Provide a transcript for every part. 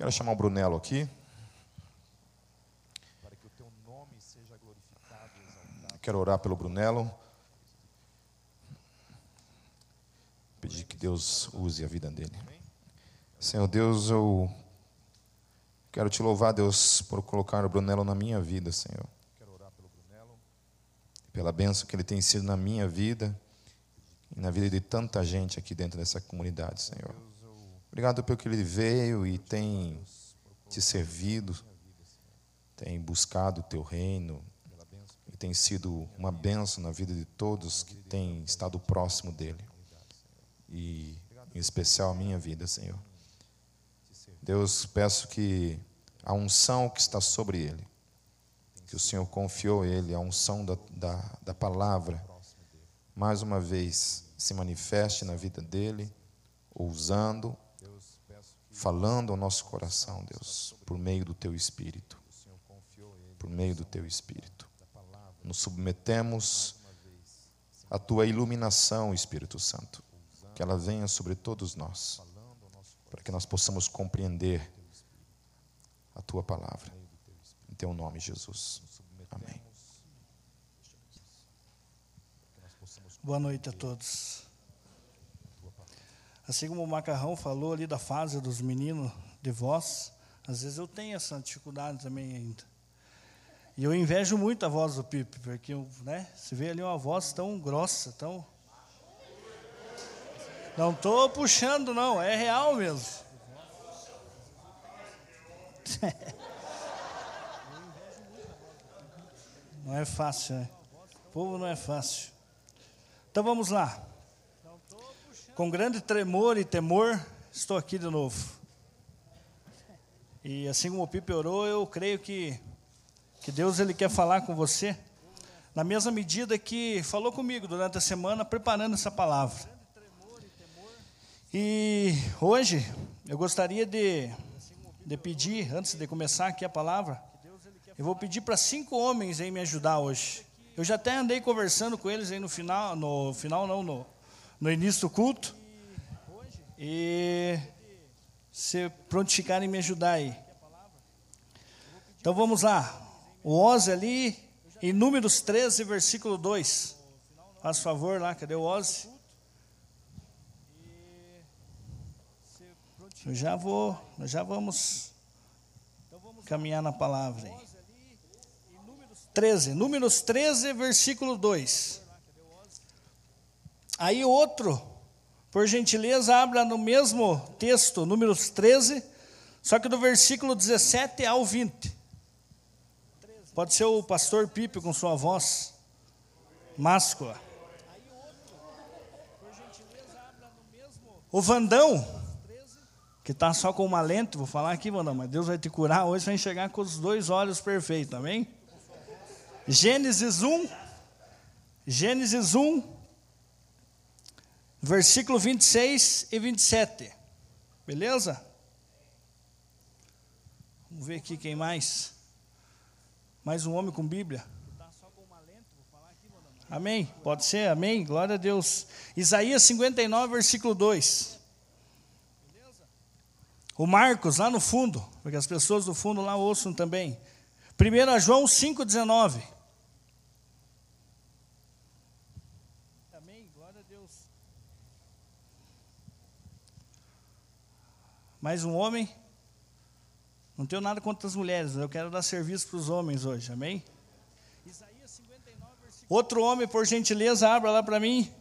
Quero chamar o Brunello aqui. Quero orar pelo Brunello. Pedir que Deus use a vida dele. Senhor Deus, eu quero te louvar, Deus, por colocar o Brunello na minha vida, Senhor. Pela bênção que ele tem sido na minha vida e na vida de tanta gente aqui dentro dessa comunidade, Senhor. Obrigado pelo que ele veio e tem te servido, tem buscado o teu reino e tem sido uma bênção na vida de todos que têm estado próximo dele. E em especial a minha vida, Senhor. Deus, peço que a unção que está sobre ele, que o Senhor confiou ele, a unção da, da, da palavra, mais uma vez se manifeste na vida dele, usando, falando ao nosso coração, Deus, por meio do teu Espírito. Por meio do teu Espírito. Nos submetemos à tua iluminação, Espírito Santo. Que ela venha sobre todos nós, para que nós possamos compreender a tua palavra. Em teu nome, Jesus. Amém. Boa noite a todos. Assim como o Macarrão falou ali da fase dos meninos de voz, às vezes eu tenho essa dificuldade também ainda. E eu invejo muito a voz do Pipe, porque né, você vê ali uma voz tão grossa, tão. Não estou puxando, não, é real mesmo. Não é fácil, né? O povo não é fácil. Então vamos lá. Com grande tremor e temor, estou aqui de novo. E assim como o Pipe orou, eu creio que, que Deus ele quer falar com você, na mesma medida que falou comigo durante a semana, preparando essa palavra. E hoje, eu gostaria de, de pedir, antes de começar aqui a palavra, eu vou pedir para cinco homens aí me ajudar hoje. Eu já até andei conversando com eles aí no final, no final não, no, no início do culto. E se prontificarem me ajudar aí. Então vamos lá. O Ozzy ali, em Números 13, versículo 2. Faz favor lá, cadê o Ozzy? Eu já vou, nós já vamos caminhar na palavra aí. 13, Números 13, versículo 2. Aí outro, por gentileza, abra no mesmo texto, Números 13, só que do versículo 17 ao 20. Pode ser o pastor Pipe com sua voz máscula. O Vandão, que está só com uma lente, vou falar aqui, Vandão, mas Deus vai te curar hoje, vai enxergar com os dois olhos perfeitos, amém? Gênesis 1, Gênesis 1, versículo 26 e 27. Beleza? Vamos ver aqui quem mais. Mais um homem com Bíblia. Amém? Pode ser? Amém? Glória a Deus. Isaías 59, versículo 2. O Marcos, lá no fundo, porque as pessoas do fundo lá ouçam também. 1 João 5,19. Amém? Glória a Deus. Mais um homem. Não tenho nada contra as mulheres, eu quero dar serviço para os homens hoje, amém? Outro homem, por gentileza, abra lá para mim.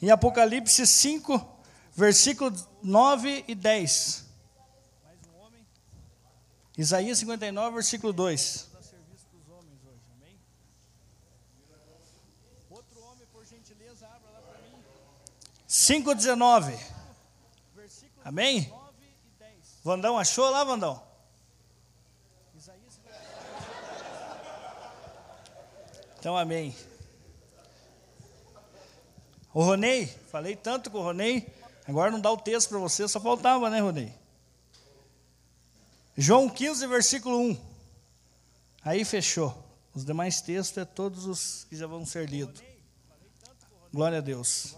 Em Apocalipse 5, versículos 9 e 10. Isaías 59, versículo 2. 5,19. Amém? Vandão achou lá, Vandão? Então, amém. O Ronei, falei tanto com o Ronei, agora não dá o texto para você, só faltava, né, Ronei? João 15, versículo 1. Aí fechou. Os demais textos é todos os que já vão ser lidos. Glória a Deus.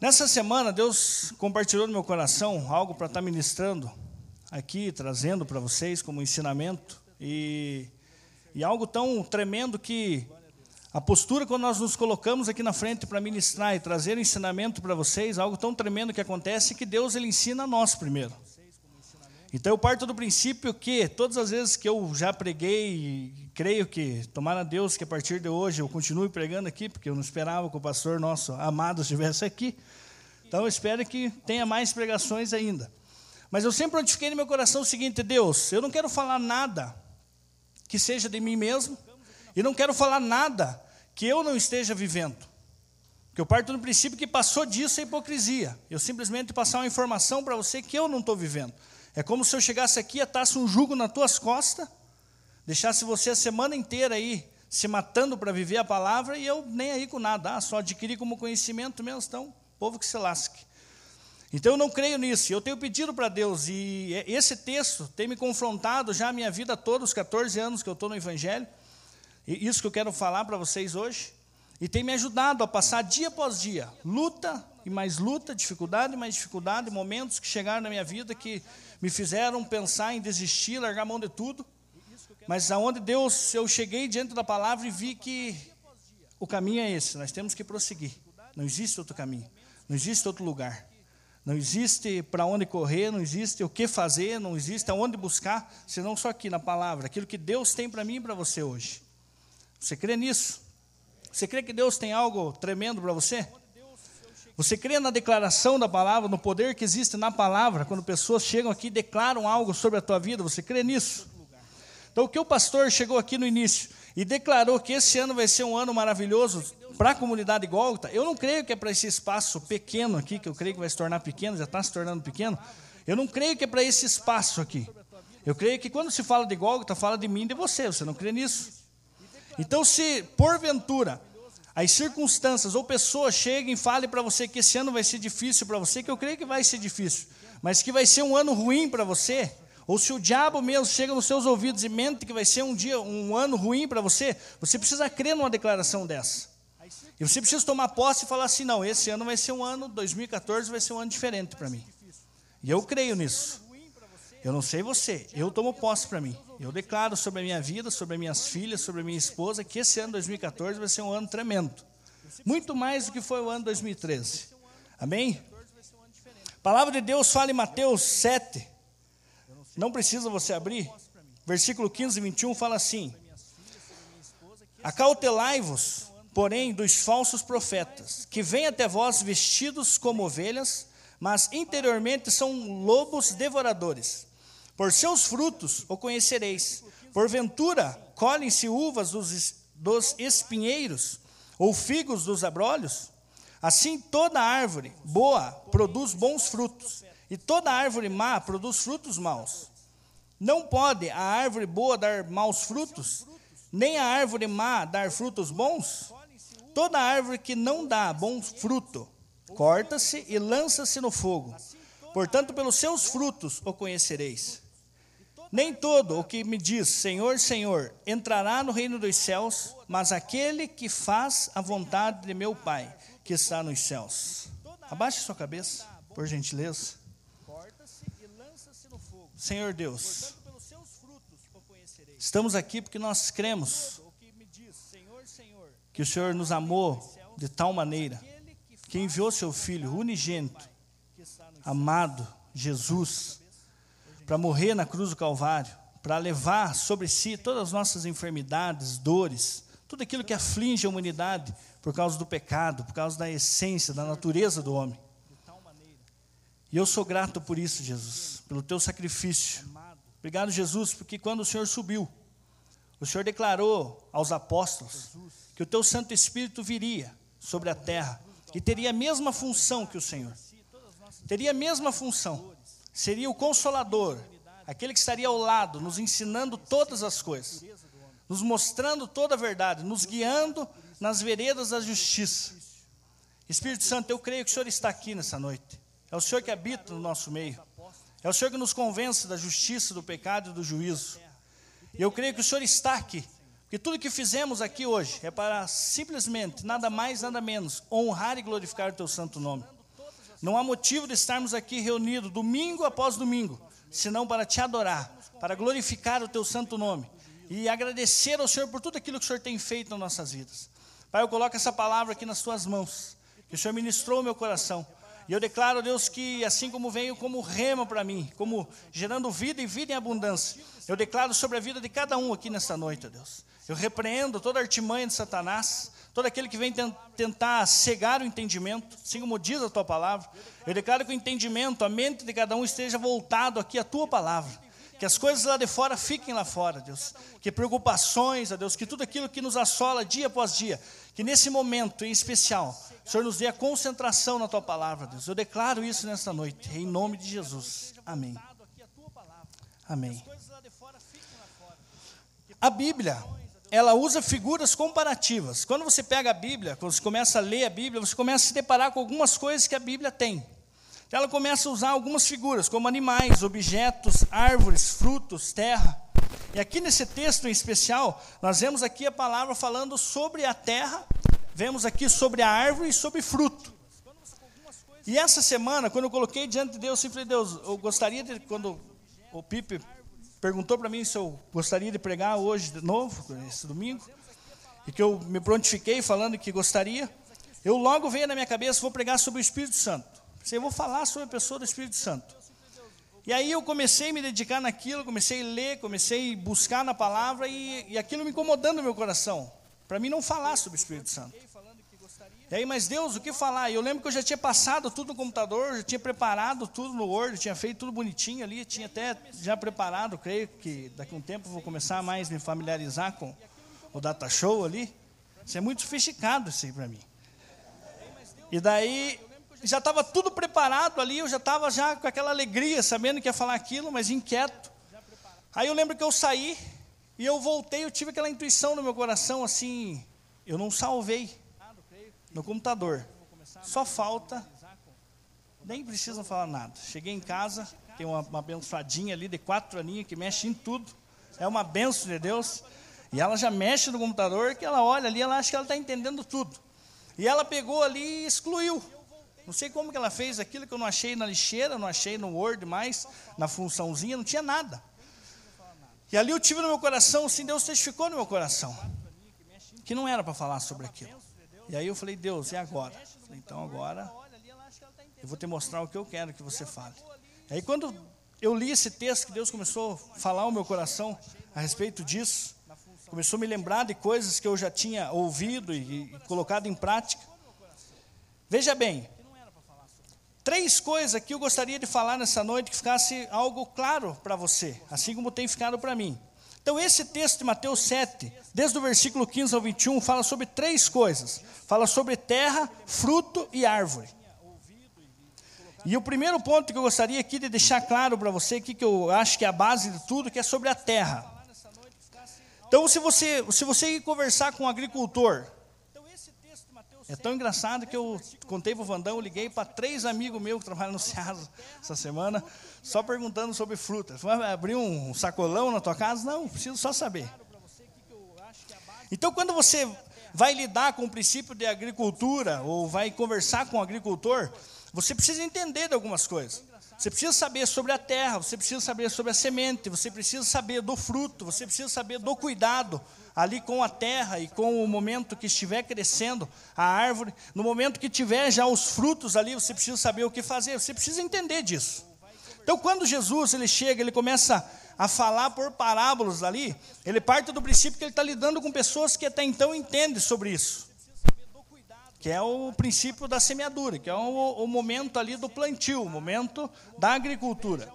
Nessa semana, Deus compartilhou no meu coração algo para estar ministrando aqui trazendo para vocês como ensinamento e, e algo tão tremendo que a postura quando nós nos colocamos aqui na frente para ministrar e trazer ensinamento para vocês, algo tão tremendo que acontece que Deus ele ensina a nós primeiro. Então eu parto do princípio que todas as vezes que eu já preguei, creio que, tomara Deus que a partir de hoje eu continue pregando aqui, porque eu não esperava que o pastor nosso amado estivesse aqui. Então eu espero que tenha mais pregações ainda. Mas eu sempre notifiquei no meu coração o seguinte: Deus, eu não quero falar nada que seja de mim mesmo, e não quero falar nada que eu não esteja vivendo. Porque eu parto do princípio que passou disso a hipocrisia. Eu simplesmente passar uma informação para você que eu não estou vivendo. É como se eu chegasse aqui, atasse um jugo nas tuas costas, deixasse você a semana inteira aí se matando para viver a palavra e eu nem aí com nada, ah, só adquiri como conhecimento mesmo, então, povo que se lasque. Então eu não creio nisso, eu tenho pedido para Deus, e esse texto tem me confrontado já a minha vida toda, os 14 anos que eu estou no Evangelho, e isso que eu quero falar para vocês hoje, e tem me ajudado a passar dia após dia, luta e mais luta, dificuldade e mais dificuldade, momentos que chegaram na minha vida que me fizeram pensar em desistir, largar a mão de tudo, mas aonde Deus, eu cheguei diante da palavra e vi que o caminho é esse, nós temos que prosseguir, não existe outro caminho, não existe outro lugar. Não existe para onde correr, não existe o que fazer, não existe aonde buscar, senão só aqui na palavra, aquilo que Deus tem para mim e para você hoje. Você crê nisso? Você crê que Deus tem algo tremendo para você? Você crê na declaração da palavra, no poder que existe na palavra, quando pessoas chegam aqui e declaram algo sobre a tua vida? Você crê nisso? Então, o que o pastor chegou aqui no início e declarou que esse ano vai ser um ano maravilhoso para a comunidade Gólgota, eu não creio que é para esse espaço pequeno aqui, que eu creio que vai se tornar pequeno, já está se tornando pequeno. Eu não creio que é para esse espaço aqui. Eu creio que quando se fala de Gólgota, fala de mim e de você. Você não crê nisso? Então, se porventura as circunstâncias ou pessoas cheguem e falem para você que esse ano vai ser difícil para você, que eu creio que vai ser difícil, mas que vai ser um ano ruim para você, ou se o diabo mesmo chega nos seus ouvidos e mente que vai ser um dia, um ano ruim para você, você precisa crer numa declaração dessa. E você precisa tomar posse e falar assim: não, esse ano vai ser um ano, 2014 vai ser um ano diferente para mim. E eu creio nisso. Eu não sei você, eu tomo posse para mim. Eu declaro sobre a minha vida, sobre as minhas filhas, sobre a minha esposa, que esse ano 2014 vai ser um ano tremendo. Muito mais do que foi o ano 2013. Amém? A palavra de Deus fala em Mateus 7. Não precisa você abrir. Versículo 15 e 21 fala assim: Acautelai-vos porém, dos falsos profetas, que vêm até vós vestidos como ovelhas, mas interiormente são lobos devoradores. Por seus frutos o conhecereis. Porventura, colhem-se uvas dos, dos espinheiros, ou figos dos abrolhos? Assim, toda árvore boa produz bons frutos, e toda árvore má produz frutos maus. Não pode a árvore boa dar maus frutos, nem a árvore má dar frutos bons? Toda árvore que não dá bom fruto, corta-se e lança-se no fogo. Portanto, pelos seus frutos o conhecereis. Nem todo o que me diz Senhor, Senhor entrará no reino dos céus, mas aquele que faz a vontade de meu Pai, que está nos céus. Abaixe sua cabeça, por gentileza. Senhor Deus, estamos aqui porque nós cremos que o Senhor nos amou de tal maneira que enviou seu Filho unigênito, amado Jesus, para morrer na cruz do Calvário, para levar sobre si todas as nossas enfermidades, dores, tudo aquilo que aflige a humanidade por causa do pecado, por causa da essência, da natureza do homem. E eu sou grato por isso, Jesus, pelo teu sacrifício. Obrigado, Jesus, porque quando o Senhor subiu, o Senhor declarou aos apóstolos que o teu Santo Espírito viria sobre a terra e teria a mesma função que o Senhor. Teria a mesma função. Seria o consolador, aquele que estaria ao lado, nos ensinando todas as coisas, nos mostrando toda a verdade, nos guiando nas veredas da justiça. Espírito Santo, eu creio que o Senhor está aqui nessa noite. É o Senhor que habita no nosso meio. É o Senhor que nos convence da justiça, do pecado e do juízo. E eu creio que o Senhor está aqui porque tudo que fizemos aqui hoje é para simplesmente, nada mais, nada menos, honrar e glorificar o teu santo nome. Não há motivo de estarmos aqui reunidos domingo após domingo, senão para te adorar, para glorificar o teu santo nome e agradecer ao Senhor por tudo aquilo que o Senhor tem feito nas nossas vidas. Pai, eu coloco essa palavra aqui nas tuas mãos, que o Senhor ministrou o meu coração. E eu declaro, Deus, que assim como veio como rema para mim, como gerando vida e vida em abundância, eu declaro sobre a vida de cada um aqui nessa noite, Deus. Eu repreendo toda artimanha de Satanás, todo aquele que vem tentar cegar o entendimento, assim como diz a tua palavra. Eu declaro que o entendimento, a mente de cada um esteja voltado aqui à tua palavra. Que as coisas lá de fora fiquem lá fora, Deus. Que preocupações, a Deus, que tudo aquilo que nos assola dia após dia, que nesse momento em especial, o Senhor nos dê a concentração na tua palavra, Deus. Eu declaro isso nesta noite, em nome de Jesus. Amém. Amém. A Bíblia, ela usa figuras comparativas. Quando você pega a Bíblia, quando você começa a ler a Bíblia, você começa a se deparar com algumas coisas que a Bíblia tem. Ela começa a usar algumas figuras, como animais, objetos, árvores, frutos, terra. E aqui nesse texto em especial, nós vemos aqui a palavra falando sobre a terra, vemos aqui sobre a árvore e sobre fruto. E essa semana, quando eu coloquei diante de Deus, eu falei, Deus, eu gostaria de, quando o Pipe perguntou para mim se eu gostaria de pregar hoje de novo, esse domingo, e que eu me prontifiquei falando que gostaria, eu logo veio na minha cabeça, vou pregar sobre o Espírito Santo. Eu vou falar sobre a pessoa do Espírito Santo. E aí eu comecei a me dedicar naquilo, comecei a ler, comecei a buscar na palavra e, e aquilo me incomodando no meu coração. Para mim não falar sobre o Espírito Santo. E aí, mas Deus, o que falar? Eu lembro que eu já tinha passado tudo no computador, já tinha preparado tudo no Word, tinha feito tudo bonitinho ali, tinha até já preparado, creio que daqui a um tempo vou começar a mais me familiarizar com o data show ali. Isso é muito sofisticado isso aí para mim. E daí já estava tudo preparado ali, eu já estava já com aquela alegria, sabendo que ia falar aquilo, mas inquieto. Aí eu lembro que eu saí e eu voltei, eu tive aquela intuição no meu coração assim, eu não salvei no computador. Só falta, nem precisam falar nada. Cheguei em casa, tem uma, uma abençoadinha ali de quatro aninhos que mexe em tudo. É uma benção de Deus. E ela já mexe no computador, que ela olha ali, ela acha que ela está entendendo tudo. E ela pegou ali e excluiu. Não sei como que ela fez aquilo que eu não achei na lixeira, não achei no Word mais, na funçãozinha, não tinha nada. E ali eu tive no meu coração, assim, Deus testificou no meu coração, que não era para falar sobre aquilo. E aí eu falei, Deus, e agora? Falei, então agora eu vou te mostrar o que eu quero que você fale. E aí quando eu li esse texto, que Deus começou a falar o meu coração a respeito disso, começou a me lembrar de coisas que eu já tinha ouvido e, e colocado em prática. Veja bem, Três coisas que eu gostaria de falar nessa noite que ficasse algo claro para você, assim como tem ficado para mim. Então, esse texto de Mateus 7, desde o versículo 15 ao 21, fala sobre três coisas: fala sobre terra, fruto e árvore. E o primeiro ponto que eu gostaria aqui de deixar claro para você, que, que eu acho que é a base de tudo, que é sobre a terra. Então, se você, se você ir conversar com um agricultor, é tão engraçado que eu contei para o Vandão, eu liguei para três amigos meus que trabalham no Ceasa essa semana, só perguntando sobre fruta. Vai abrir um sacolão na tua casa? Não, preciso só saber. Então, quando você vai lidar com o princípio de agricultura, ou vai conversar com o agricultor, você precisa entender de algumas coisas. Você precisa saber sobre a terra, você precisa saber sobre a semente, você precisa saber do fruto, você precisa saber do cuidado, ali com a terra e com o momento que estiver crescendo a árvore, no momento que tiver já os frutos ali, você precisa saber o que fazer, você precisa entender disso. Então, quando Jesus ele chega, ele começa a falar por parábolas ali, ele parte do princípio que ele está lidando com pessoas que até então entendem sobre isso, que é o princípio da semeadura, que é o, o momento ali do plantio, o momento da agricultura.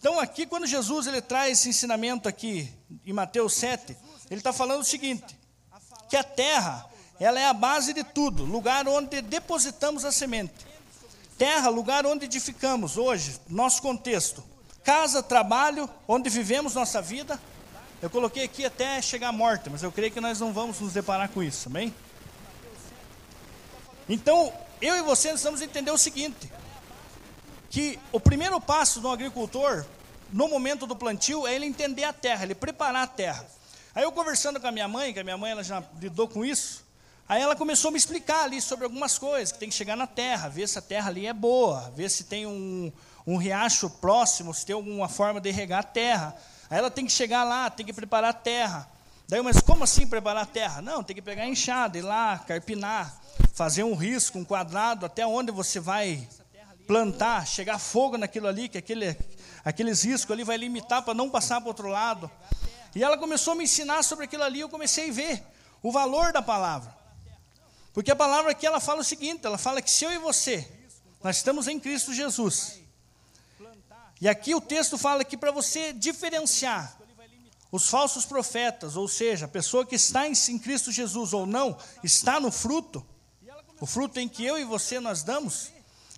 Então, aqui, quando Jesus ele traz esse ensinamento aqui em Mateus 7, ele está falando o seguinte: que a terra, ela é a base de tudo, lugar onde depositamos a semente. Terra, lugar onde edificamos hoje, nosso contexto. Casa, trabalho, onde vivemos nossa vida. Eu coloquei aqui até chegar à morte, mas eu creio que nós não vamos nos deparar com isso, amém? Então, eu e você precisamos entender o seguinte: que o primeiro passo do agricultor, no momento do plantio, é ele entender a terra, ele preparar a terra. Aí eu conversando com a minha mãe, que a minha mãe ela já lidou com isso, aí ela começou a me explicar ali sobre algumas coisas, que tem que chegar na terra, ver se a terra ali é boa, ver se tem um, um riacho próximo, se tem alguma forma de regar a terra. Aí ela tem que chegar lá, tem que preparar a terra. Daí, mas como assim preparar a terra? Não, tem que pegar a enxada, ir lá, carpinar, fazer um risco, um quadrado, até onde você vai plantar, chegar fogo naquilo ali, que aquele, aqueles riscos ali vai limitar para não passar para o outro lado. E ela começou a me ensinar sobre aquilo ali, eu comecei a ver o valor da palavra. Porque a palavra aqui ela fala o seguinte, ela fala que se eu e você, nós estamos em Cristo Jesus. E aqui o texto fala que para você diferenciar os falsos profetas, ou seja, a pessoa que está em Cristo Jesus ou não, está no fruto, o fruto em que eu e você nós damos,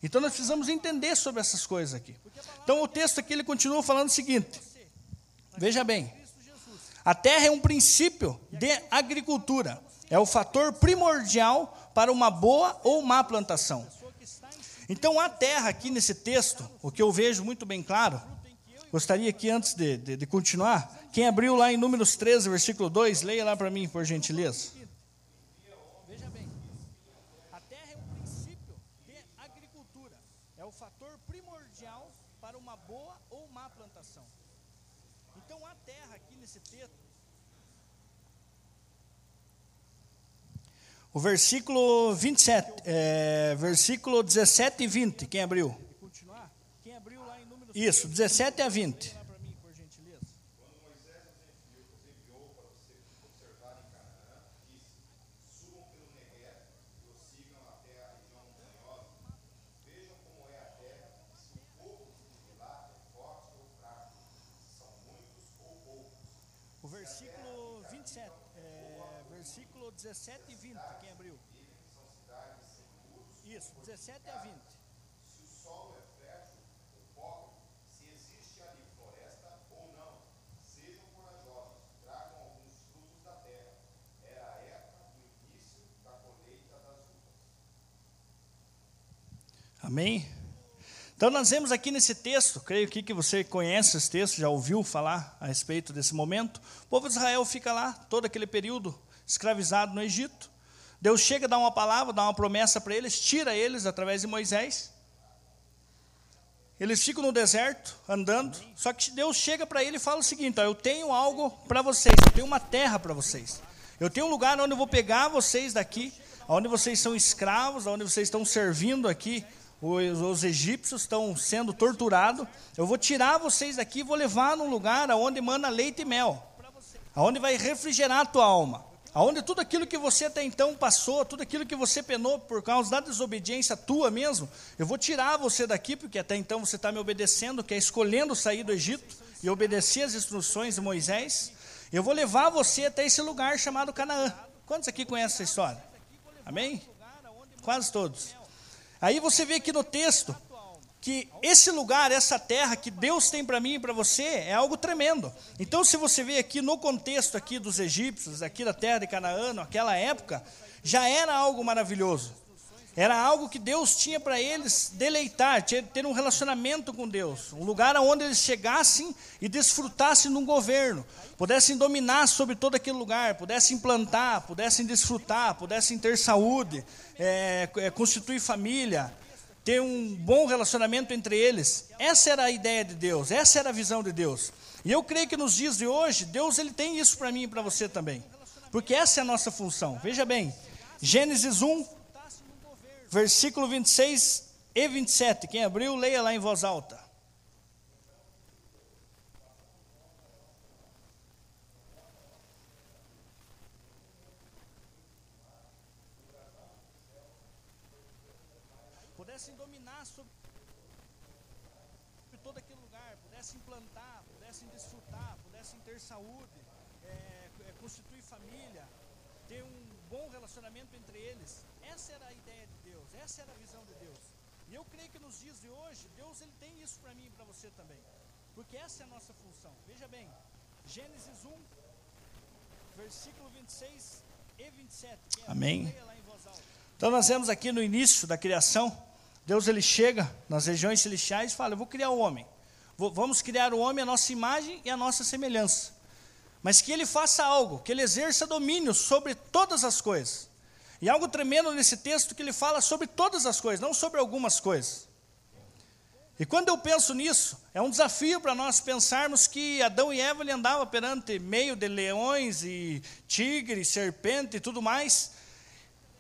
então nós precisamos entender sobre essas coisas aqui. Então o texto aqui ele continua falando o seguinte: veja bem, a terra é um princípio de agricultura, é o fator primordial para uma boa ou má plantação. Então a terra aqui nesse texto, o que eu vejo muito bem claro, gostaria que antes de, de, de continuar, quem abriu lá em Números 13, versículo 2, leia lá para mim, por gentileza. O versículo 27, é, versículo 17 e 20, quem abriu? Isso, 17 a 20. O versículo 27, é, versículo 17 e 20. 17 a 20. Se o solo é fértil ou pobre, se existe ali floresta ou não, sejam corajosos, tragam alguns frutos da terra. Era a época do início da colheita das uvas. Amém? Então nós vemos aqui nesse texto, creio que, que você conhece esse texto, já ouviu falar a respeito desse momento. O povo de Israel fica lá todo aquele período escravizado no Egito. Deus chega, dá uma palavra, dá uma promessa para eles, tira eles através de Moisés. Eles ficam no deserto, andando, só que Deus chega para ele e fala o seguinte: ó, Eu tenho algo para vocês, eu tenho uma terra para vocês. Eu tenho um lugar onde eu vou pegar vocês daqui, onde vocês são escravos, onde vocês estão servindo aqui, os, os egípcios estão sendo torturados. Eu vou tirar vocês daqui e vou levar num lugar onde emana leite e mel, aonde vai refrigerar a tua alma aonde tudo aquilo que você até então passou, tudo aquilo que você penou por causa da desobediência tua mesmo, eu vou tirar você daqui, porque até então você está me obedecendo, que é escolhendo sair do Egito e obedecer as instruções de Moisés. Eu vou levar você até esse lugar chamado Canaã. Quantos aqui conhecem essa história? Amém? Quase todos. Aí você vê aqui no texto que esse lugar, essa terra que Deus tem para mim e para você é algo tremendo. Então, se você vê aqui no contexto aqui dos egípcios, aqui da terra de Canaã, naquela época, já era algo maravilhoso. Era algo que Deus tinha para eles deleitar, ter um relacionamento com Deus, um lugar onde eles chegassem e desfrutassem de um governo, pudessem dominar sobre todo aquele lugar, pudessem plantar, pudessem desfrutar, pudessem ter saúde, é, constituir família, ter um bom relacionamento entre eles. Essa era a ideia de Deus, essa era a visão de Deus. E eu creio que nos dias de hoje, Deus ele tem isso para mim e para você também. Porque essa é a nossa função. Veja bem, Gênesis 1, versículo 26 e 27. Quem abriu, leia lá em voz alta. saúde, é, é, constituir família, ter um bom relacionamento entre eles. Essa era a ideia de Deus, essa era a visão de Deus. E eu creio que nos dias de hoje, Deus ele tem isso para mim e para você também. Porque essa é a nossa função. Veja bem, Gênesis 1, versículo 26 e 27. Amém. Então nós vemos aqui no início da criação, Deus ele chega nas regiões celestiais e fala: Eu vou criar o homem. Vamos criar o homem a nossa imagem e a nossa semelhança. Mas que ele faça algo, que ele exerça domínio sobre todas as coisas. E algo tremendo nesse texto que ele fala sobre todas as coisas, não sobre algumas coisas. E quando eu penso nisso, é um desafio para nós pensarmos que Adão e Eva andavam perante meio de leões e tigres, serpente e tudo mais,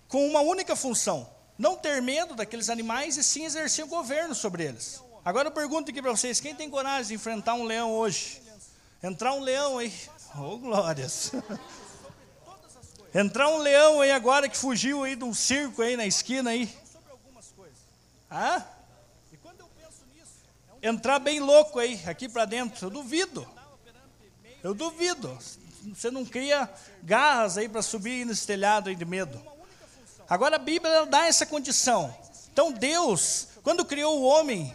com uma única função: não ter medo daqueles animais e sim exercer o governo sobre eles. Agora eu pergunto aqui para vocês: quem tem coragem de enfrentar um leão hoje? Entrar um leão aí, oh glórias! Entrar um leão aí agora que fugiu aí de um circo aí na esquina aí. Ah? Entrar bem louco aí, aqui para dentro. Eu duvido. Eu duvido. Você não cria garras aí para subir nesse telhado aí de medo. Agora a Bíblia dá essa condição. Então Deus, quando criou o homem,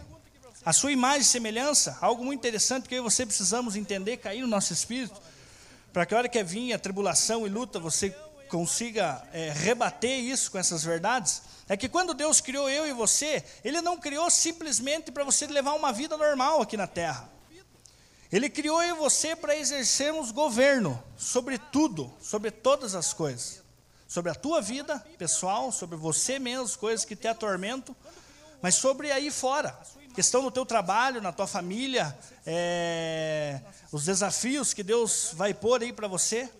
a sua imagem e semelhança, algo muito interessante que eu e você precisamos entender, cair no nosso espírito, para que a hora que vir a tribulação e luta, você consiga é, rebater isso com essas verdades é que quando Deus criou eu e você, Ele não criou simplesmente para você levar uma vida normal aqui na terra. Ele criou eu e você para exercermos governo sobre tudo, sobre todas as coisas. Sobre a tua vida pessoal, sobre você mesmo, coisas que te atormentam, mas sobre aí fora. Questão do teu trabalho, na tua família, é, os desafios que Deus vai pôr aí para você.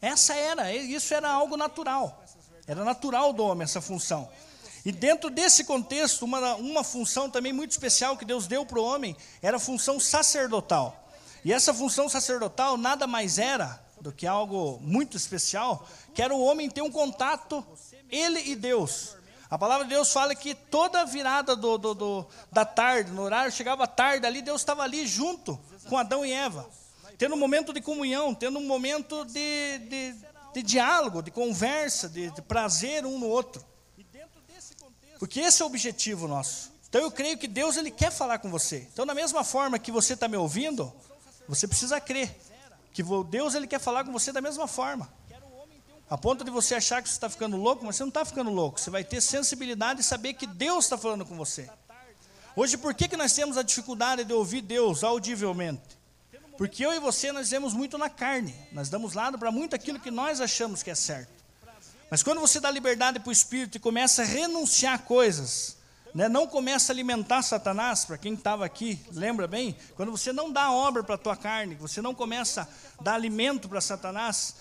Essa era, isso era algo natural. Era natural do homem essa função. E dentro desse contexto, uma, uma função também muito especial que Deus deu para o homem era a função sacerdotal. E essa função sacerdotal nada mais era do que algo muito especial, que era o homem ter um contato, ele e Deus. A palavra de Deus fala que toda virada do, do, do, da tarde, no horário, chegava tarde ali, Deus estava ali junto com Adão e Eva, tendo um momento de comunhão, tendo um momento de, de de diálogo, de conversa, de, de prazer um no outro. Porque esse é o objetivo nosso. Então eu creio que Deus ele quer falar com você. Então da mesma forma que você está me ouvindo, você precisa crer que Deus ele quer falar com você da mesma forma. A ponto de você achar que você está ficando louco, mas você não está ficando louco. Você vai ter sensibilidade e saber que Deus está falando com você. Hoje, por que, que nós temos a dificuldade de ouvir Deus audivelmente? Porque eu e você nós vemos muito na carne, nós damos lado para muito aquilo que nós achamos que é certo. Mas quando você dá liberdade para o Espírito e começa a renunciar coisas, né, não começa a alimentar Satanás, para quem estava aqui, lembra bem? Quando você não dá obra para a tua carne, você não começa a dar alimento para Satanás,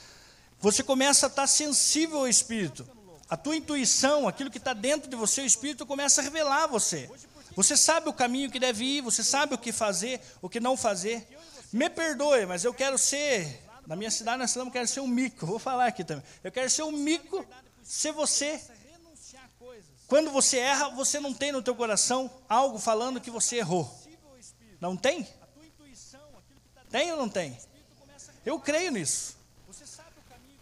você começa a estar sensível ao Espírito. A tua intuição, aquilo que está dentro de você, o Espírito começa a revelar a você. Você sabe o caminho que deve ir, você sabe o que fazer, o que não fazer. Me perdoe, mas eu quero ser. Na minha cidade nós falamos que quero ser um mico. Vou falar aqui também. Eu quero ser um mico ser você. Quando você erra, você não tem no teu coração algo falando que você errou. Não tem? Tem ou não tem? Eu creio nisso.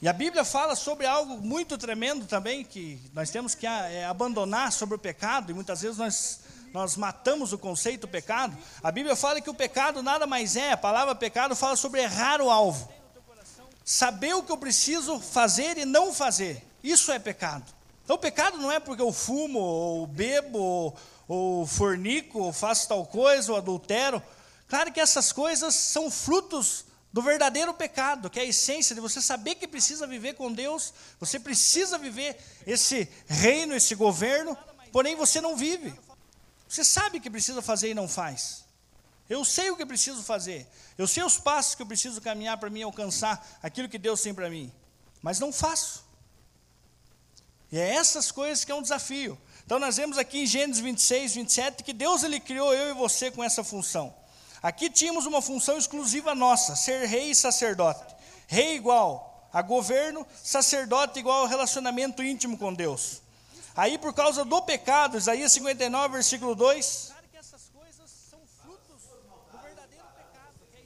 E a Bíblia fala sobre algo muito tremendo também, que nós temos que é, abandonar sobre o pecado, e muitas vezes nós nós matamos o conceito pecado, a Bíblia fala que o pecado nada mais é, a palavra pecado fala sobre errar o alvo. Saber o que eu preciso fazer e não fazer, isso é pecado. Então, pecado não é porque eu fumo, ou bebo, ou, ou fornico, ou faço tal coisa, ou adultero. Claro que essas coisas são frutos do verdadeiro pecado, que é a essência de você saber que precisa viver com Deus, você precisa viver esse reino, esse governo, porém você não vive. Você sabe o que precisa fazer e não faz. Eu sei o que preciso fazer. Eu sei os passos que eu preciso caminhar para mim alcançar aquilo que Deus tem para mim. Mas não faço. E é essas coisas que é um desafio. Então nós vemos aqui em Gênesis 26, 27 que Deus ele criou eu e você com essa função. Aqui tínhamos uma função exclusiva nossa, ser rei e sacerdote. Rei igual a governo, sacerdote igual ao relacionamento íntimo com Deus. Aí, por causa do pecado, Isaías 59, versículo 2. que essas coisas são frutos do verdadeiro pecado, que é.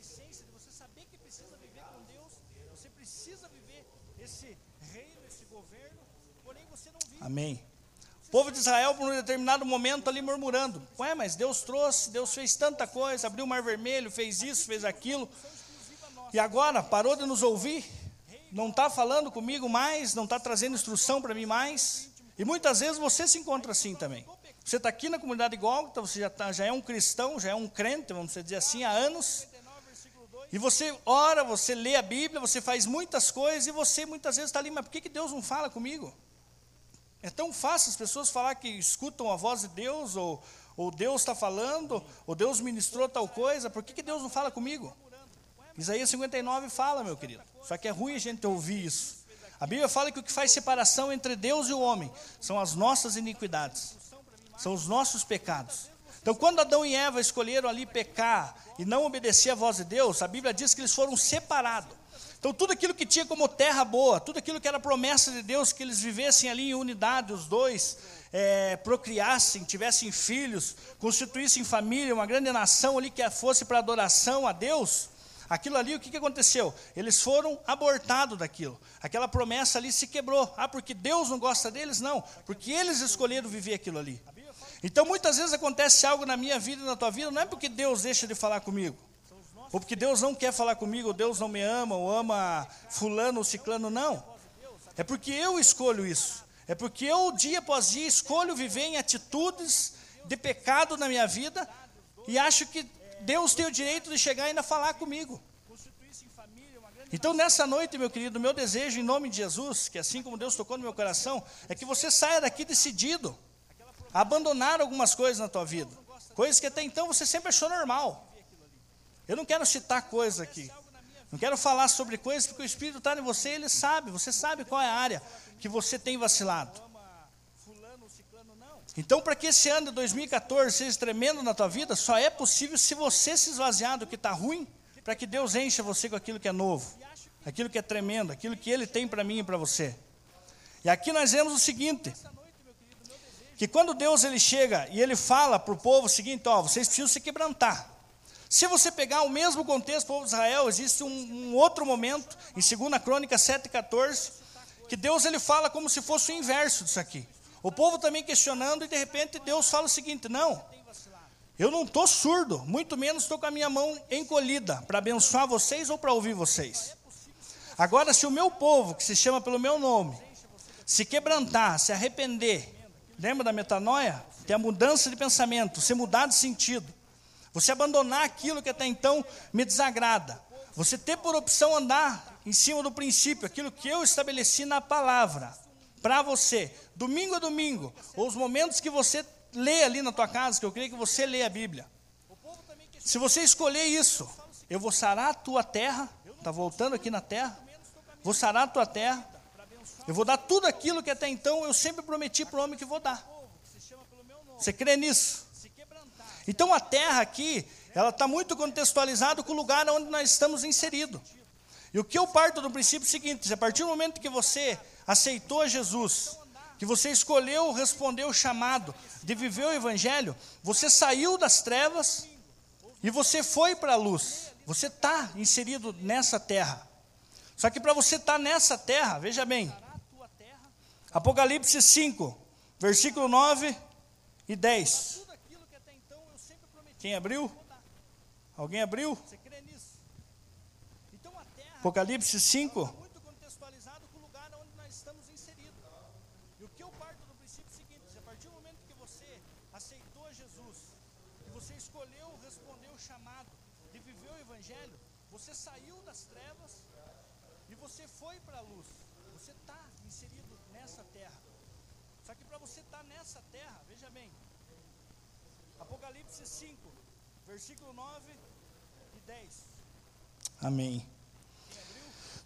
Amém. O povo de Israel, por um determinado momento, ali murmurando: Ué, mas Deus trouxe, Deus fez tanta coisa, abriu o mar vermelho, fez isso, fez aquilo, e agora parou de nos ouvir, não está falando comigo mais, não está trazendo instrução para mim mais. E muitas vezes você se encontra assim também. Você está aqui na comunidade Gólgota, você já, tá, já é um cristão, já é um crente, vamos dizer assim, há anos. E você ora, você lê a Bíblia, você faz muitas coisas, e você muitas vezes está ali, mas por que, que Deus não fala comigo? É tão fácil as pessoas falar que escutam a voz de Deus, ou, ou Deus está falando, ou Deus ministrou tal coisa, por que, que Deus não fala comigo? Isaías 59 fala, meu querido. Só que é ruim a gente ouvir isso. A Bíblia fala que o que faz separação entre Deus e o homem são as nossas iniquidades, são os nossos pecados. Então, quando Adão e Eva escolheram ali pecar e não obedecer à voz de Deus, a Bíblia diz que eles foram separados. Então, tudo aquilo que tinha como terra boa, tudo aquilo que era promessa de Deus, que eles vivessem ali em unidade, os dois, é, procriassem, tivessem filhos, constituíssem família, uma grande nação ali que fosse para adoração a Deus, aquilo ali, o que, que aconteceu? Eles foram abortados daquilo. Aquela promessa ali se quebrou. Ah, porque Deus não gosta deles? Não, porque eles escolheram viver aquilo ali. Então, muitas vezes acontece algo na minha vida e na tua vida, não é porque Deus deixa de falar comigo ou porque Deus não quer falar comigo, ou Deus não me ama, ou ama fulano ou ciclano, não. É porque eu escolho isso. É porque eu, dia após dia, escolho viver em atitudes de pecado na minha vida e acho que Deus tem o direito de chegar e ainda falar comigo. Então, nessa noite, meu querido, meu desejo em nome de Jesus, que assim como Deus tocou no meu coração, é que você saia daqui decidido a abandonar algumas coisas na tua vida. Coisas que até então você sempre achou normal. Eu não quero citar coisas aqui. Não quero falar sobre coisas porque o Espírito está em você, ele sabe, você sabe qual é a área que você tem vacilado. Então, para que esse ano de 2014 seja tremendo na tua vida, só é possível se você se esvaziar do que está ruim, para que Deus encha você com aquilo que é novo, aquilo que é tremendo, aquilo que Ele tem para mim e para você. E aqui nós vemos o seguinte: que quando Deus ele chega e ele fala para o povo o seguinte, ó, vocês precisam se quebrantar. Se você pegar o mesmo contexto do povo de Israel, existe um, um outro momento, em 2 Crônica 7,14, que Deus ele fala como se fosse o inverso disso aqui. O povo também questionando, e de repente Deus fala o seguinte: não, eu não estou surdo, muito menos estou com a minha mão encolhida para abençoar vocês ou para ouvir vocês. Agora, se o meu povo, que se chama pelo meu nome, se quebrantar, se arrepender, lembra da metanoia? Tem a mudança de pensamento, se mudar de sentido você abandonar aquilo que até então me desagrada. Você ter por opção andar em cima do princípio, aquilo que eu estabeleci na palavra, para você, domingo a domingo, ou os momentos que você lê ali na tua casa, que eu creio que você lê a Bíblia. Se você escolher isso, eu vou sarar a tua terra, está voltando aqui na terra, vou sarar a tua terra, eu vou dar tudo aquilo que até então eu sempre prometi para o homem que vou dar. Você crê nisso? Então a terra aqui, ela está muito contextualizada com o lugar onde nós estamos inseridos. E o que eu parto do princípio é o seguinte: a partir do momento que você aceitou Jesus, que você escolheu responder o chamado de viver o Evangelho, você saiu das trevas e você foi para a luz. Você está inserido nessa terra. Só que para você estar tá nessa terra, veja bem, Apocalipse 5, versículo 9 e 10. Quem abriu? Alguém abriu? Então Apocalipse 5. É muito contextualizado com o lugar onde nós estamos inseridos. E o que eu parto do princípio é o seguinte: a partir do momento que você aceitou Jesus, que você escolheu responder o chamado de viver o Evangelho, você saiu das trevas e você foi para a luz. Você está inserido nessa terra. Só que para você estar tá nessa terra, veja bem, Apocalipse 5, versículo 9 e 10. Amém.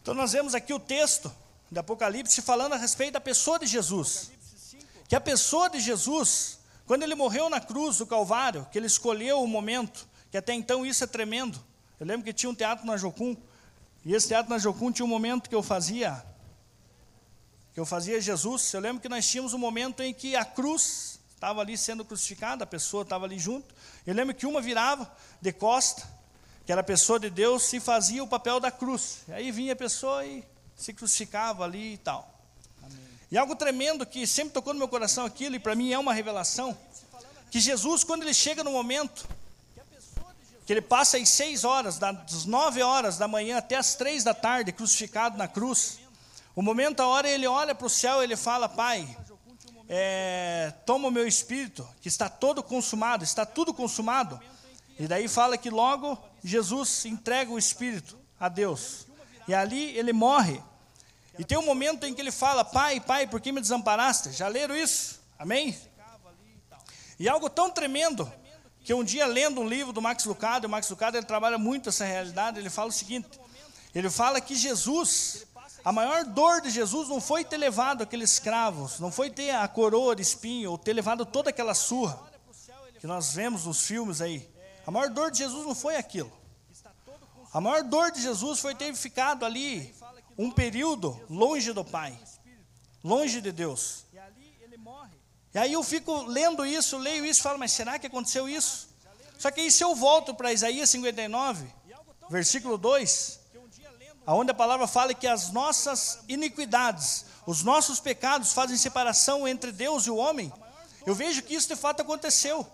Então nós vemos aqui o texto de Apocalipse falando a respeito da pessoa de Jesus. Que a pessoa de Jesus, quando ele morreu na cruz do Calvário, que ele escolheu o momento, que até então isso é tremendo. Eu lembro que tinha um teatro na Jocum, e esse teatro na Jocum tinha um momento que eu fazia que eu fazia Jesus. Eu lembro que nós tínhamos um momento em que a cruz estava ali sendo crucificada, a pessoa estava ali junto. Eu lembro que uma virava de costa, que era a pessoa de Deus, e fazia o papel da cruz. Aí vinha a pessoa e se crucificava ali e tal. Amém. E algo tremendo que sempre tocou no meu coração aquilo, e para mim é uma revelação, que Jesus, quando ele chega no momento, que ele passa as seis horas, das nove horas da manhã até as três da tarde, crucificado na cruz, o momento, a hora, ele olha para o céu e ele fala, Pai, é, toma o meu espírito, que está todo consumado, está tudo consumado. E daí fala que logo Jesus entrega o espírito a Deus. E ali ele morre. E tem um momento em que ele fala: Pai, Pai, por que me desamparaste? Já leram isso? Amém? E algo tão tremendo que um dia lendo um livro do Max Lucado, o Max Lucado ele trabalha muito essa realidade, ele fala o seguinte: ele fala que Jesus, a maior dor de Jesus não foi ter levado aqueles escravos, não foi ter a coroa de espinho, ou ter levado toda aquela surra que nós vemos nos filmes aí. A maior dor de Jesus não foi aquilo. A maior dor de Jesus foi ter ficado ali um período longe do Pai, longe de Deus. E aí eu fico lendo isso, leio isso falo, mas será que aconteceu isso? Só que aí se eu volto para Isaías 59, versículo 2, aonde a palavra fala que as nossas iniquidades, os nossos pecados fazem separação entre Deus e o homem, eu vejo que isso de fato aconteceu.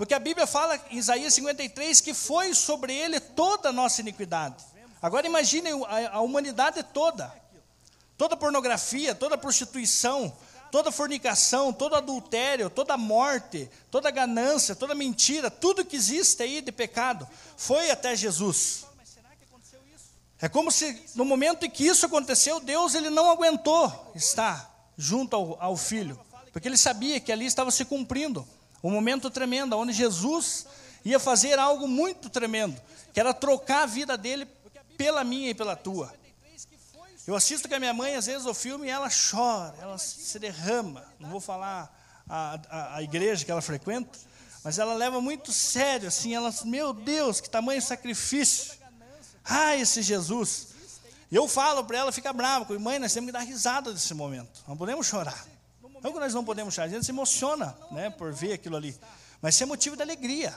Porque a Bíblia fala em Isaías 53 que foi sobre ele toda a nossa iniquidade. Agora imagine a, a humanidade toda. Toda pornografia, toda prostituição, toda fornicação, todo adultério, toda morte, toda ganância, toda mentira, tudo que existe aí de pecado, foi até Jesus. É como se no momento em que isso aconteceu, Deus ele não aguentou estar junto ao, ao Filho, porque ele sabia que ali estava se cumprindo um momento tremendo, onde Jesus ia fazer algo muito tremendo, que era trocar a vida dele pela minha e pela tua. Eu assisto com a minha mãe, às vezes, o filme e ela chora, ela se derrama. Não vou falar a, a, a igreja que ela frequenta, mas ela leva muito sério, assim, ela, meu Deus, que tamanho sacrifício. Ah, esse Jesus. E eu falo para ela, fica brava, mãe, nós temos que dar risada desse momento. Não podemos chorar. Não que nós não podemos chorar, a gente se emociona, né, por ver aquilo ali. Mas isso é motivo de alegria.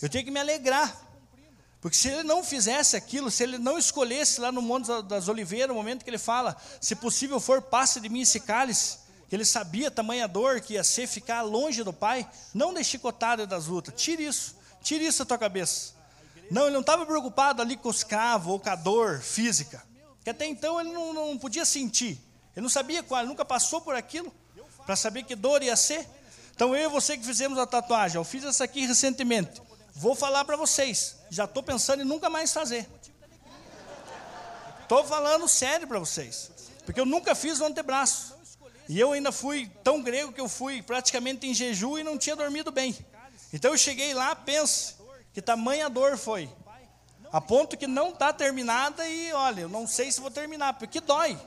Eu tenho que me alegrar. Porque se ele não fizesse aquilo, se ele não escolhesse lá no Monte das Oliveiras, o momento que ele fala, se possível for, passe de mim esse cálice, que ele sabia tamanha dor que ia ser ficar longe do Pai, não de chicotada das lutas, tire isso, tire isso da tua cabeça. Não, ele não estava preocupado ali com o escravo ou com a dor física, que até então ele não, não podia sentir, ele não sabia qual, ele nunca passou por aquilo, para saber que dor ia ser. Então eu e você que fizemos a tatuagem, eu fiz essa aqui recentemente, vou falar para vocês, já estou pensando em nunca mais fazer. Estou falando sério para vocês. Porque eu nunca fiz o antebraço. E eu ainda fui tão grego que eu fui praticamente em jejum e não tinha dormido bem. Então eu cheguei lá, pense, que tamanha dor foi. A ponto que não está terminada e olha, eu não sei se vou terminar, porque dói.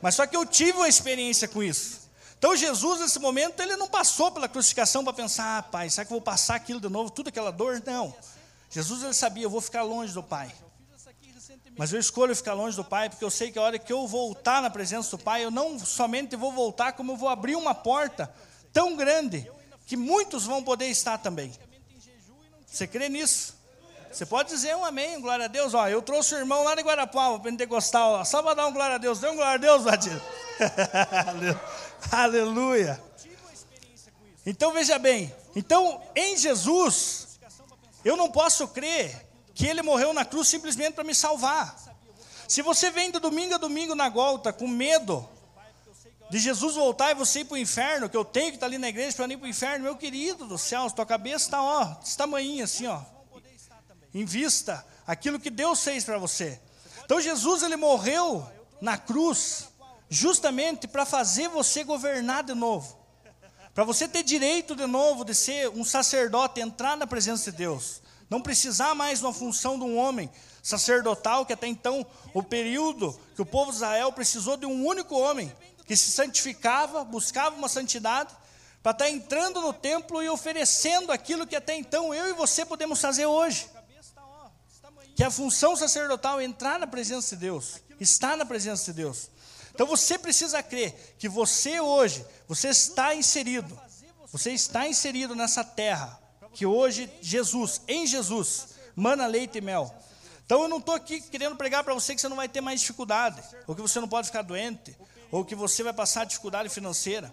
Mas só que eu tive uma experiência com isso. Então Jesus, nesse momento, ele não passou pela crucificação para pensar, ah, pai, será que eu vou passar aquilo de novo, tudo aquela dor? Não. Jesus ele sabia, eu vou ficar longe do Pai. Mas eu escolho ficar longe do Pai, porque eu sei que a hora que eu voltar na presença do Pai, eu não somente vou voltar, como eu vou abrir uma porta tão grande, que muitos vão poder estar também. Você crê nisso? Você pode dizer um amém, glória a Deus. Ó, eu trouxe o irmão lá de Guarapava, pentecostal. Só para dar um glória a Deus. Dê um glória a Deus, Badir. Aleluia. Então veja bem. Então, em Jesus, eu não posso crer que ele morreu na cruz simplesmente para me salvar. Se você vem de domingo a domingo na volta com medo de Jesus voltar e você ir para o inferno, que eu tenho que estar ali na igreja para ir para o inferno, meu querido do céu, tua cabeça está ó, desse tamanho assim, ó, em vista aquilo que Deus fez para você. Então Jesus ele morreu na cruz justamente para fazer você governar de novo. Para você ter direito de novo de ser um sacerdote, entrar na presença de Deus, não precisar mais de uma função de um homem sacerdotal, que até então, o período que o povo de Israel precisou de um único homem, que se santificava, buscava uma santidade, para estar entrando no templo e oferecendo aquilo que até então eu e você podemos fazer hoje. Que é a função sacerdotal entrar na presença de Deus, estar na presença de Deus. Então você precisa crer que você hoje, você está inserido, você está inserido nessa terra, que hoje Jesus, em Jesus, mana leite e mel. Então eu não estou aqui querendo pregar para você que você não vai ter mais dificuldade, ou que você não pode ficar doente, ou que você vai passar dificuldade financeira.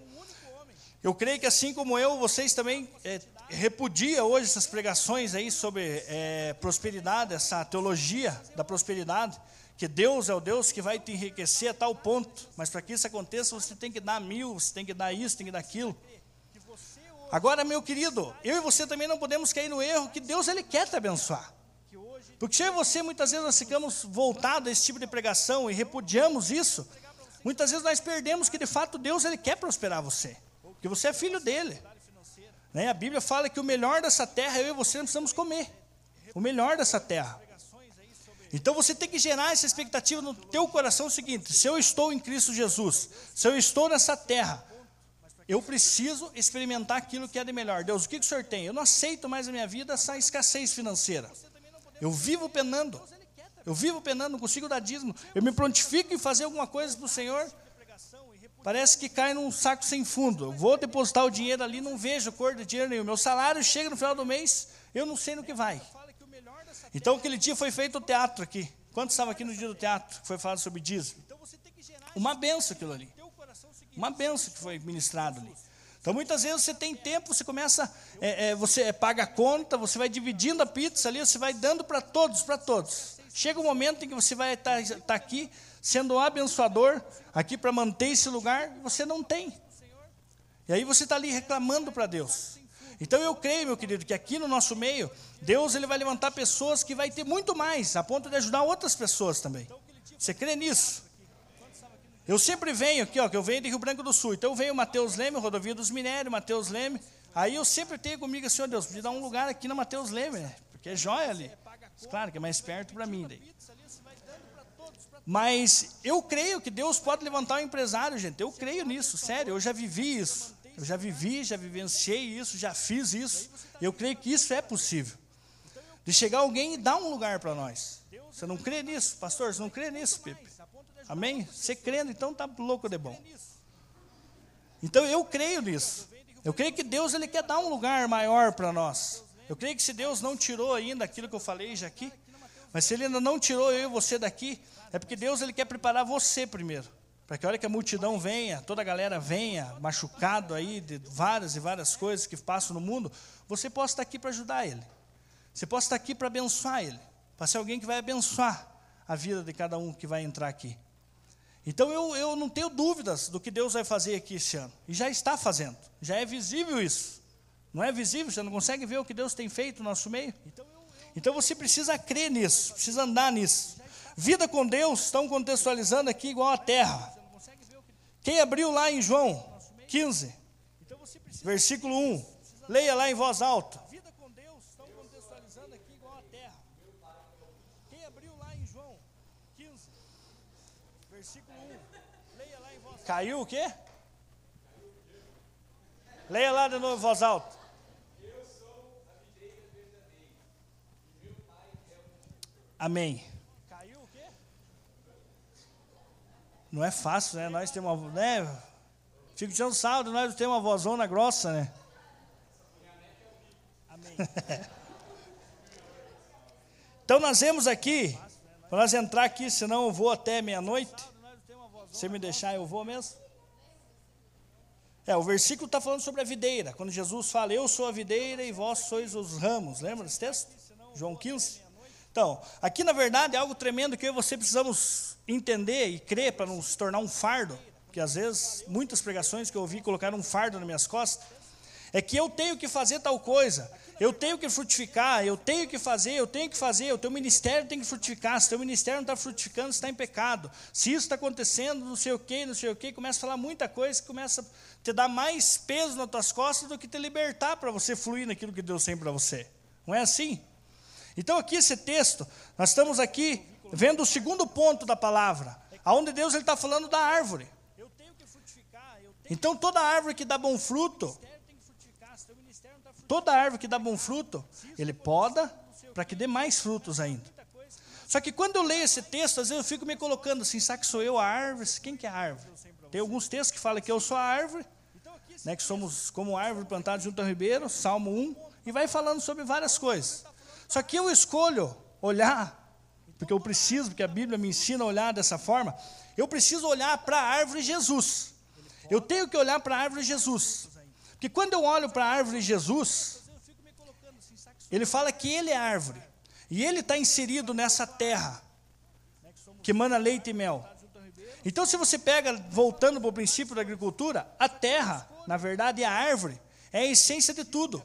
Eu creio que assim como eu, vocês também é, repudia hoje essas pregações aí sobre é, prosperidade, essa teologia da prosperidade que Deus é o Deus que vai te enriquecer a tal ponto, mas para que isso aconteça, você tem que dar mil, você tem que dar isso, tem que dar aquilo. Agora, meu querido, eu e você também não podemos cair no erro que Deus ele quer te abençoar. Porque eu e você, muitas vezes, nós ficamos voltados a esse tipo de pregação e repudiamos isso, muitas vezes nós perdemos que, de fato, Deus ele quer prosperar você. Porque você é filho dele. Né? A Bíblia fala que o melhor dessa terra, eu e você não precisamos comer. O melhor dessa terra. Então você tem que gerar essa expectativa no teu coração seguinte: se eu estou em Cristo Jesus, se eu estou nessa terra, eu preciso experimentar aquilo que é de melhor. Deus, o que, que o Senhor tem? Eu não aceito mais na minha vida essa escassez financeira. Eu vivo penando. Eu vivo penando, não consigo dar dízimo. Eu me prontifico em fazer alguma coisa para o Senhor. Parece que cai num saco sem fundo. Eu vou depositar o dinheiro ali, não vejo cor de dinheiro nenhum. Meu salário chega no final do mês, eu não sei no que vai. Então, aquele dia foi feito o teatro aqui. Quantos estavam aqui no dia do teatro? Foi falado sobre dízimo. Uma benção aquilo ali. Uma benção que foi ministrado ali. Então, muitas vezes você tem tempo, você começa, é, é, você paga a conta, você vai dividindo a pizza ali, você vai dando para todos, para todos. Chega um momento em que você vai estar tá, tá aqui, sendo um abençoador, aqui para manter esse lugar, você não tem. E aí você está ali reclamando para Deus. Então eu creio, meu querido, que aqui no nosso meio, Deus ele vai levantar pessoas que vai ter muito mais, a ponto de ajudar outras pessoas também. Você crê nisso? Eu sempre venho aqui, ó, que eu venho de Rio Branco do Sul. Então eu venho Mateus Leme, Rodovia dos Minérios, Mateus Leme. Aí eu sempre tenho comigo, Senhor Deus, me dá um lugar aqui na Mateus Leme, né? Porque é joia ali. Claro que é mais perto para mim daí. Mas eu creio que Deus pode levantar um empresário, gente. Eu creio nisso, sério. Eu já vivi isso. Eu já vivi, já vivenciei isso, já fiz isso. Eu creio que isso é possível. De chegar alguém e dar um lugar para nós. Você não crê nisso, pastor? Você não crê nisso, Pepe? Amém? Você crendo, então tá louco de bom. Então eu creio nisso. Eu creio que Deus ele quer dar um lugar maior para nós. Eu creio que se Deus não tirou ainda aquilo que eu falei já aqui, mas se Ele ainda não tirou eu e você daqui, é porque Deus ele quer preparar você primeiro. Para que a hora que a multidão venha, toda a galera venha, machucado aí de várias e várias coisas que passam no mundo, você possa estar aqui para ajudar ele. Você possa estar aqui para abençoar ele. Para ser alguém que vai abençoar a vida de cada um que vai entrar aqui. Então eu, eu não tenho dúvidas do que Deus vai fazer aqui esse ano. E já está fazendo. Já é visível isso. Não é visível? Você não consegue ver o que Deus tem feito no nosso meio? Então você precisa crer nisso, precisa andar nisso. Vida com Deus, estão contextualizando aqui igual a terra. Quem abriu lá em João 15, versículo 1, leia lá em voz alta. Vida com Deus, estão contextualizando aqui igual a terra. Quem abriu lá em João 15, versículo 1, Caiu o quê? Leia lá de novo voz alta. Amém. Não é fácil, né? Nós temos uma. Né? Fico tirando saldo, nós temos uma vozona grossa, né? Amém. então nós vemos aqui, para nós entrar aqui, senão eu vou até meia-noite. Se me deixar, eu vou mesmo. É, o versículo está falando sobre a videira. Quando Jesus fala, eu sou a videira e vós sois os ramos. Lembra desse texto? João 15. Então, aqui na verdade é algo tremendo que eu e você precisamos entender e crer para não se tornar um fardo, porque às vezes muitas pregações que eu ouvi colocaram um fardo nas minhas costas, é que eu tenho que fazer tal coisa, eu tenho que frutificar, eu tenho que fazer, eu tenho que fazer, o teu ministério tem que frutificar, se o teu ministério não está frutificando, você está em pecado, se isso está acontecendo, não sei o que, não sei o que, começa a falar muita coisa que começa a te dar mais peso nas tuas costas do que te libertar para você fluir naquilo que Deus tem para você. Não é assim? Então, aqui esse texto, nós estamos aqui vendo o segundo ponto da palavra, aonde Deus está falando da árvore. Então, toda árvore que dá bom fruto, toda árvore que dá bom fruto, ele poda para que dê mais frutos ainda. Só que quando eu leio esse texto, às vezes eu fico me colocando assim, será que sou eu a árvore? Quem que é a árvore? Tem alguns textos que falam que eu sou a árvore, né, que somos como árvore plantada junto ao ribeiro, Salmo 1, e vai falando sobre várias coisas. Só que eu escolho olhar, porque eu preciso, porque a Bíblia me ensina a olhar dessa forma. Eu preciso olhar para a árvore Jesus. Eu tenho que olhar para a árvore Jesus. Porque quando eu olho para a árvore Jesus, ele fala que ele é árvore. E ele está inserido nessa terra que emana leite e mel. Então, se você pega, voltando para o princípio da agricultura, a terra, na verdade, é a árvore, é a essência de tudo.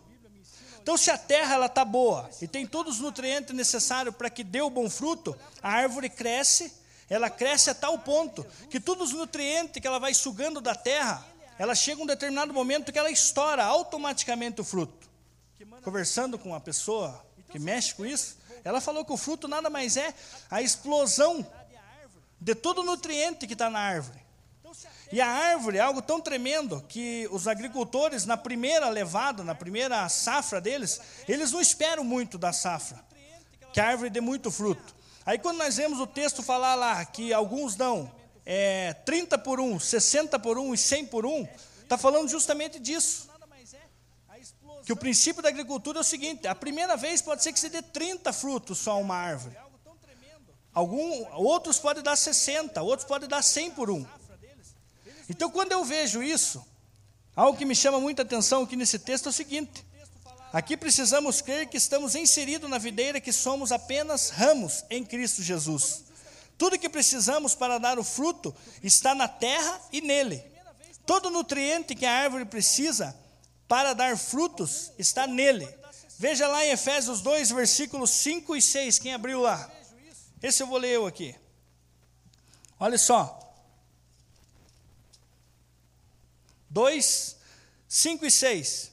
Então, se a terra está boa e tem todos os nutrientes necessários para que dê o bom fruto, a árvore cresce, ela cresce a tal ponto que todos os nutrientes que ela vai sugando da terra, ela chega um determinado momento que ela estoura automaticamente o fruto. Conversando com uma pessoa que mexe com isso, ela falou que o fruto nada mais é a explosão de todo o nutriente que está na árvore. E a árvore é algo tão tremendo que os agricultores, na primeira levada, na primeira safra deles, eles não esperam muito da safra, que a árvore dê muito fruto. Aí quando nós vemos o texto falar lá que alguns dão é, 30 por 1, 60 por 1 e 100 por 1, está falando justamente disso. Que o princípio da agricultura é o seguinte: a primeira vez pode ser que se dê 30 frutos só uma árvore. Algum, outros podem dar 60, outros podem dar 100 por 1. Então, quando eu vejo isso, algo que me chama muita atenção aqui nesse texto é o seguinte: Aqui precisamos crer que estamos inseridos na videira, que somos apenas ramos em Cristo Jesus. Tudo que precisamos para dar o fruto está na terra e nele. Todo nutriente que a árvore precisa para dar frutos está nele. Veja lá em Efésios 2, versículos 5 e 6. Quem abriu lá? Esse eu vou ler eu aqui. Olha só. 2, 5 e 6.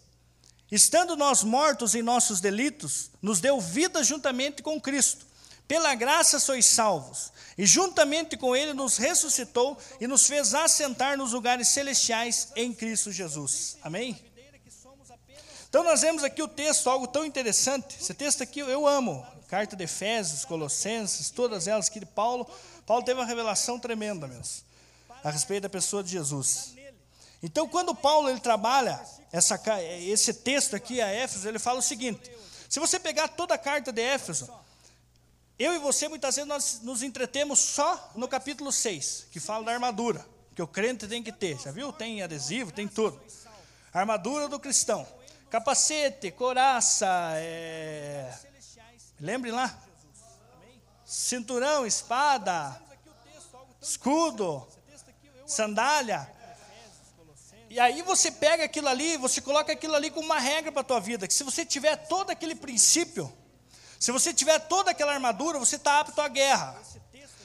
Estando nós mortos em nossos delitos, nos deu vida juntamente com Cristo. Pela graça sois salvos, e juntamente com Ele nos ressuscitou e nos fez assentar nos lugares celestiais em Cristo Jesus. Amém? Então nós vemos aqui o texto, algo tão interessante. Esse texto aqui eu amo. Carta de Efésios, Colossenses, todas elas que de Paulo. Paulo teve uma revelação tremenda, meus, a respeito da pessoa de Jesus. Então, quando Paulo ele trabalha essa, esse texto aqui a Éfeso, ele fala o seguinte: se você pegar toda a carta de Éfeso, eu e você muitas vezes nós nos entretemos só no capítulo 6, que fala da armadura, que o crente tem que ter. Já viu? Tem adesivo, tem tudo. armadura do cristão. Capacete, coraça, é... lembrem lá? Cinturão, espada, escudo, sandália. E aí você pega aquilo ali, você coloca aquilo ali como uma regra para a tua vida, que se você tiver todo aquele princípio, se você tiver toda aquela armadura, você está apto à guerra.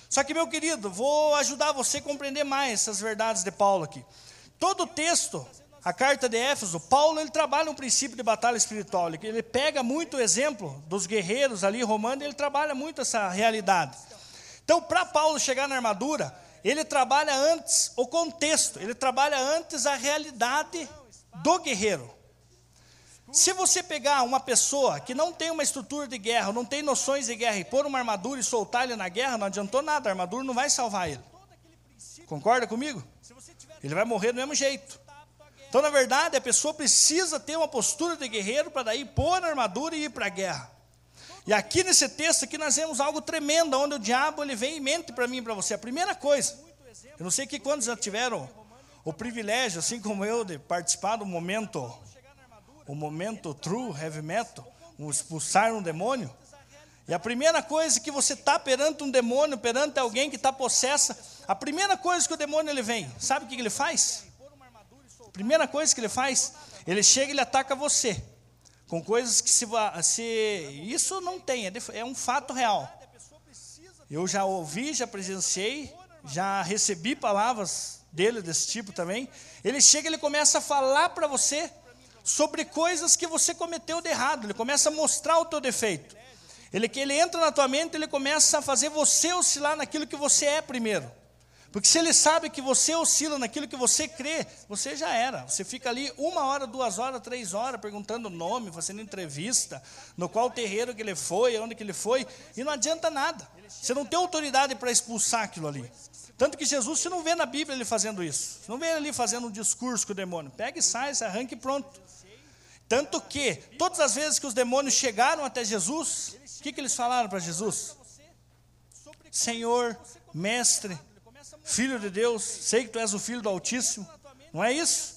Só que, meu querido, vou ajudar você a compreender mais essas verdades de Paulo aqui. Todo o texto, a carta de Éfeso, Paulo ele trabalha um princípio de batalha espiritual. Ele, pega muito o exemplo dos guerreiros ali romanos, ele trabalha muito essa realidade. Então, para Paulo chegar na armadura, ele trabalha antes o contexto, ele trabalha antes a realidade do guerreiro. Se você pegar uma pessoa que não tem uma estrutura de guerra, não tem noções de guerra, e pôr uma armadura e soltar ele na guerra, não adiantou nada, a armadura não vai salvar ele. Concorda comigo? Ele vai morrer do mesmo jeito. Então, na verdade, a pessoa precisa ter uma postura de guerreiro para daí pôr a armadura e ir para a guerra. E aqui nesse texto aqui nós vemos algo tremendo, onde o diabo ele vem e mente para mim e para você. A primeira coisa, eu não sei que quando já tiveram o privilégio, assim como eu, de participar do momento, o momento true heavy metal, um expulsar um demônio. E a primeira coisa que você está perante um demônio, perante alguém que está possessa, a primeira coisa que o demônio ele vem, sabe o que ele faz? A primeira coisa que ele faz, ele chega e ele ataca você com coisas que se, se isso não tem, é, é um fato real. Eu já ouvi, já presenciei, já recebi palavras dele desse tipo também. Ele chega, ele começa a falar para você sobre coisas que você cometeu de errado. Ele começa a mostrar o teu defeito. Ele que ele entra na tua mente, ele começa a fazer você oscilar naquilo que você é primeiro. Porque se ele sabe que você oscila naquilo que você crê, você já era. Você fica ali uma hora, duas horas, três horas perguntando o nome, fazendo entrevista, no qual terreiro que ele foi, onde que ele foi, e não adianta nada. Você não tem autoridade para expulsar aquilo ali. Tanto que Jesus, você não vê na Bíblia ele fazendo isso. Você não vê ele fazendo um discurso com o demônio. Pega e sai, se arranca e pronto. Tanto que, todas as vezes que os demônios chegaram até Jesus, o que, que eles falaram para Jesus? Senhor, mestre, filho de Deus, sei que tu és o filho do Altíssimo. Não é isso?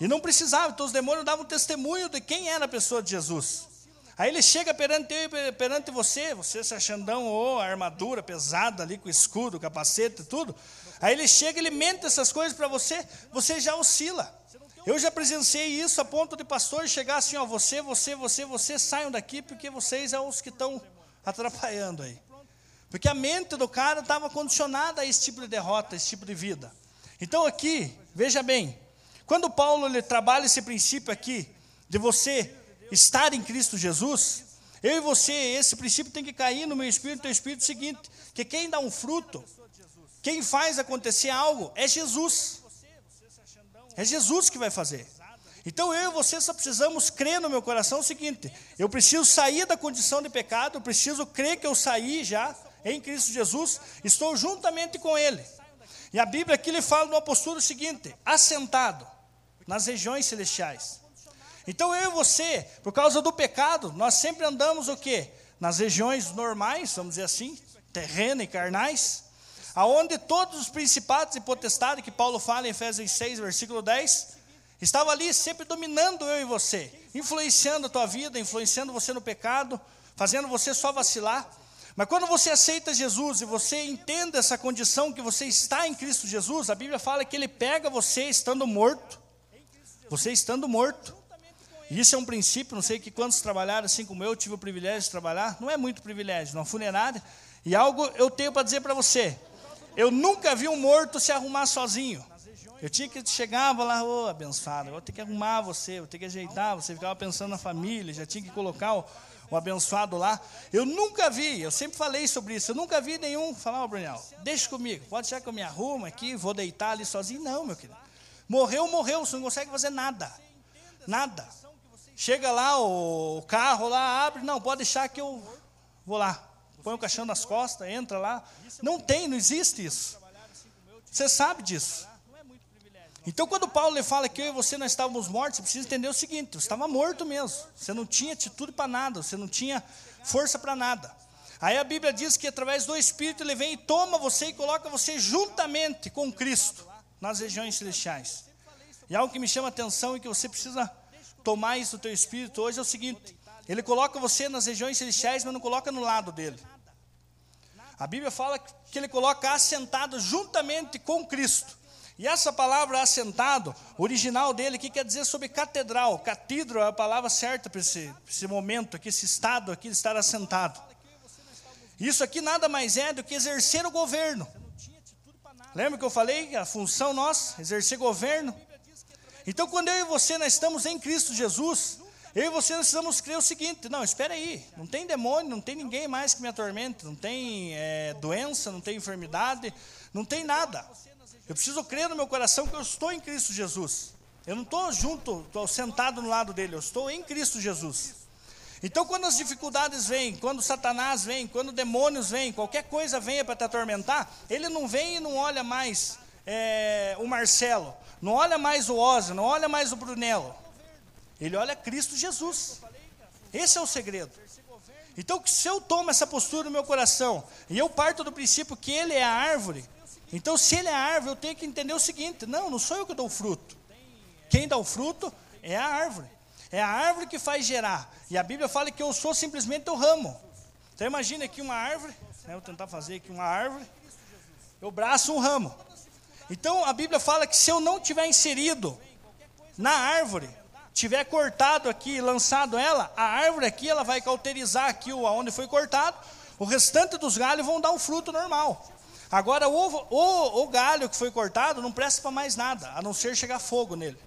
E não precisava, então os demônios davam testemunho de quem era a pessoa de Jesus. Aí ele chega perante, perante você, você se achandão, ou oh, a armadura pesada ali com escudo, capacete e tudo. Aí ele chega, ele mente essas coisas para você, você já oscila. Eu já presenciei isso a ponto de pastor chegar assim, ó, você, você, você, você, saiam daqui porque vocês são os que estão atrapalhando aí. Porque a mente do cara estava condicionada a esse tipo de derrota, a esse tipo de vida. Então aqui, veja bem, quando Paulo ele trabalha esse princípio aqui, de você estar em Cristo Jesus, eu e você, esse princípio tem que cair no meu espírito, no teu espírito, seguinte, que quem dá um fruto, quem faz acontecer algo, é Jesus. É Jesus que vai fazer. Então eu e você só precisamos crer no meu coração o seguinte: eu preciso sair da condição de pecado, eu preciso crer que eu saí já em Cristo Jesus, estou juntamente com Ele. E a Bíblia aqui lhe fala apostolo o seguinte: assentado nas regiões celestiais. Então eu e você, por causa do pecado, nós sempre andamos o quê? Nas regiões normais, vamos dizer assim, terrena e carnais, aonde todos os principados e potestades que Paulo fala em Efésios 6, versículo 10, Estava ali sempre dominando eu e você, influenciando a tua vida, influenciando você no pecado, fazendo você só vacilar. Mas quando você aceita Jesus e você entende essa condição que você está em Cristo Jesus, a Bíblia fala que Ele pega você estando morto, você estando morto. E isso é um princípio, não sei que quantos trabalharam assim como eu, tive o privilégio de trabalhar, não é muito privilégio, numa funerária, e algo eu tenho para dizer para você, eu nunca vi um morto se arrumar sozinho. Eu tinha que chegava lá, ô oh, abençoado, eu vou ter que arrumar você, vou ter que ajeitar, você ficava pensando na família, já tinha que colocar o, o abençoado lá. Eu nunca vi, eu sempre falei sobre isso, eu nunca vi nenhum falar, ô oh, Brunel, deixa comigo, pode ser que eu me arrumo aqui, vou deitar ali sozinho. Não, meu querido. Morreu, morreu, você não consegue fazer nada. Nada. Chega lá, o carro lá, abre, não, pode deixar que eu vou lá. Põe o caixão nas costas, entra lá. Não tem, não existe isso. Você sabe disso. Então, quando Paulo lhe fala que eu e você não estávamos mortos, você precisa entender o seguinte: você estava morto mesmo. Você não tinha atitude para nada, você não tinha força para nada. Aí a Bíblia diz que através do Espírito ele vem e toma você e coloca você juntamente com Cristo nas regiões celestiais. E algo que me chama a atenção e que você precisa tomar isso do teu espírito hoje é o seguinte: ele coloca você nas regiões celestiais, mas não coloca no lado dele. A Bíblia fala que ele coloca assentado juntamente com Cristo. E essa palavra assentado, original dele, que quer dizer sobre catedral. Catedro é a palavra certa para esse, esse momento aqui, esse estado aqui de estar assentado. Isso aqui nada mais é do que exercer o governo. Lembra que eu falei? A função nossa, exercer governo. Então, quando eu e você nós estamos em Cristo Jesus, eu e você precisamos crer o seguinte: não, espera aí, não tem demônio, não tem ninguém mais que me atormente, não tem é, doença, não tem enfermidade, não tem nada. Eu preciso crer no meu coração que eu estou em Cristo Jesus. Eu não estou junto, estou sentado no lado dele, eu estou em Cristo Jesus. Então, quando as dificuldades vêm, quando Satanás vem, quando demônios vêm, qualquer coisa venha para te atormentar, ele não vem e não olha mais é, o Marcelo, não olha mais o Ozzy, não olha mais o Brunello. Ele olha Cristo Jesus. Esse é o segredo. Então, se eu tomo essa postura no meu coração e eu parto do princípio que Ele é a árvore, então, se ele é árvore, eu tenho que entender o seguinte: não, não sou eu que dou o fruto. Quem dá o fruto é a árvore. É a árvore que faz gerar. E a Bíblia fala que eu sou simplesmente o ramo. Então, imagine aqui uma árvore. Né, vou tentar fazer aqui uma árvore. Eu braço um ramo. Então, a Bíblia fala que se eu não tiver inserido na árvore, tiver cortado aqui, lançado ela, a árvore aqui, ela vai cauterizar aqui onde foi cortado. O restante dos galhos vão dar um fruto normal. Agora, o, o, o galho que foi cortado não presta para mais nada, a não ser chegar fogo nele.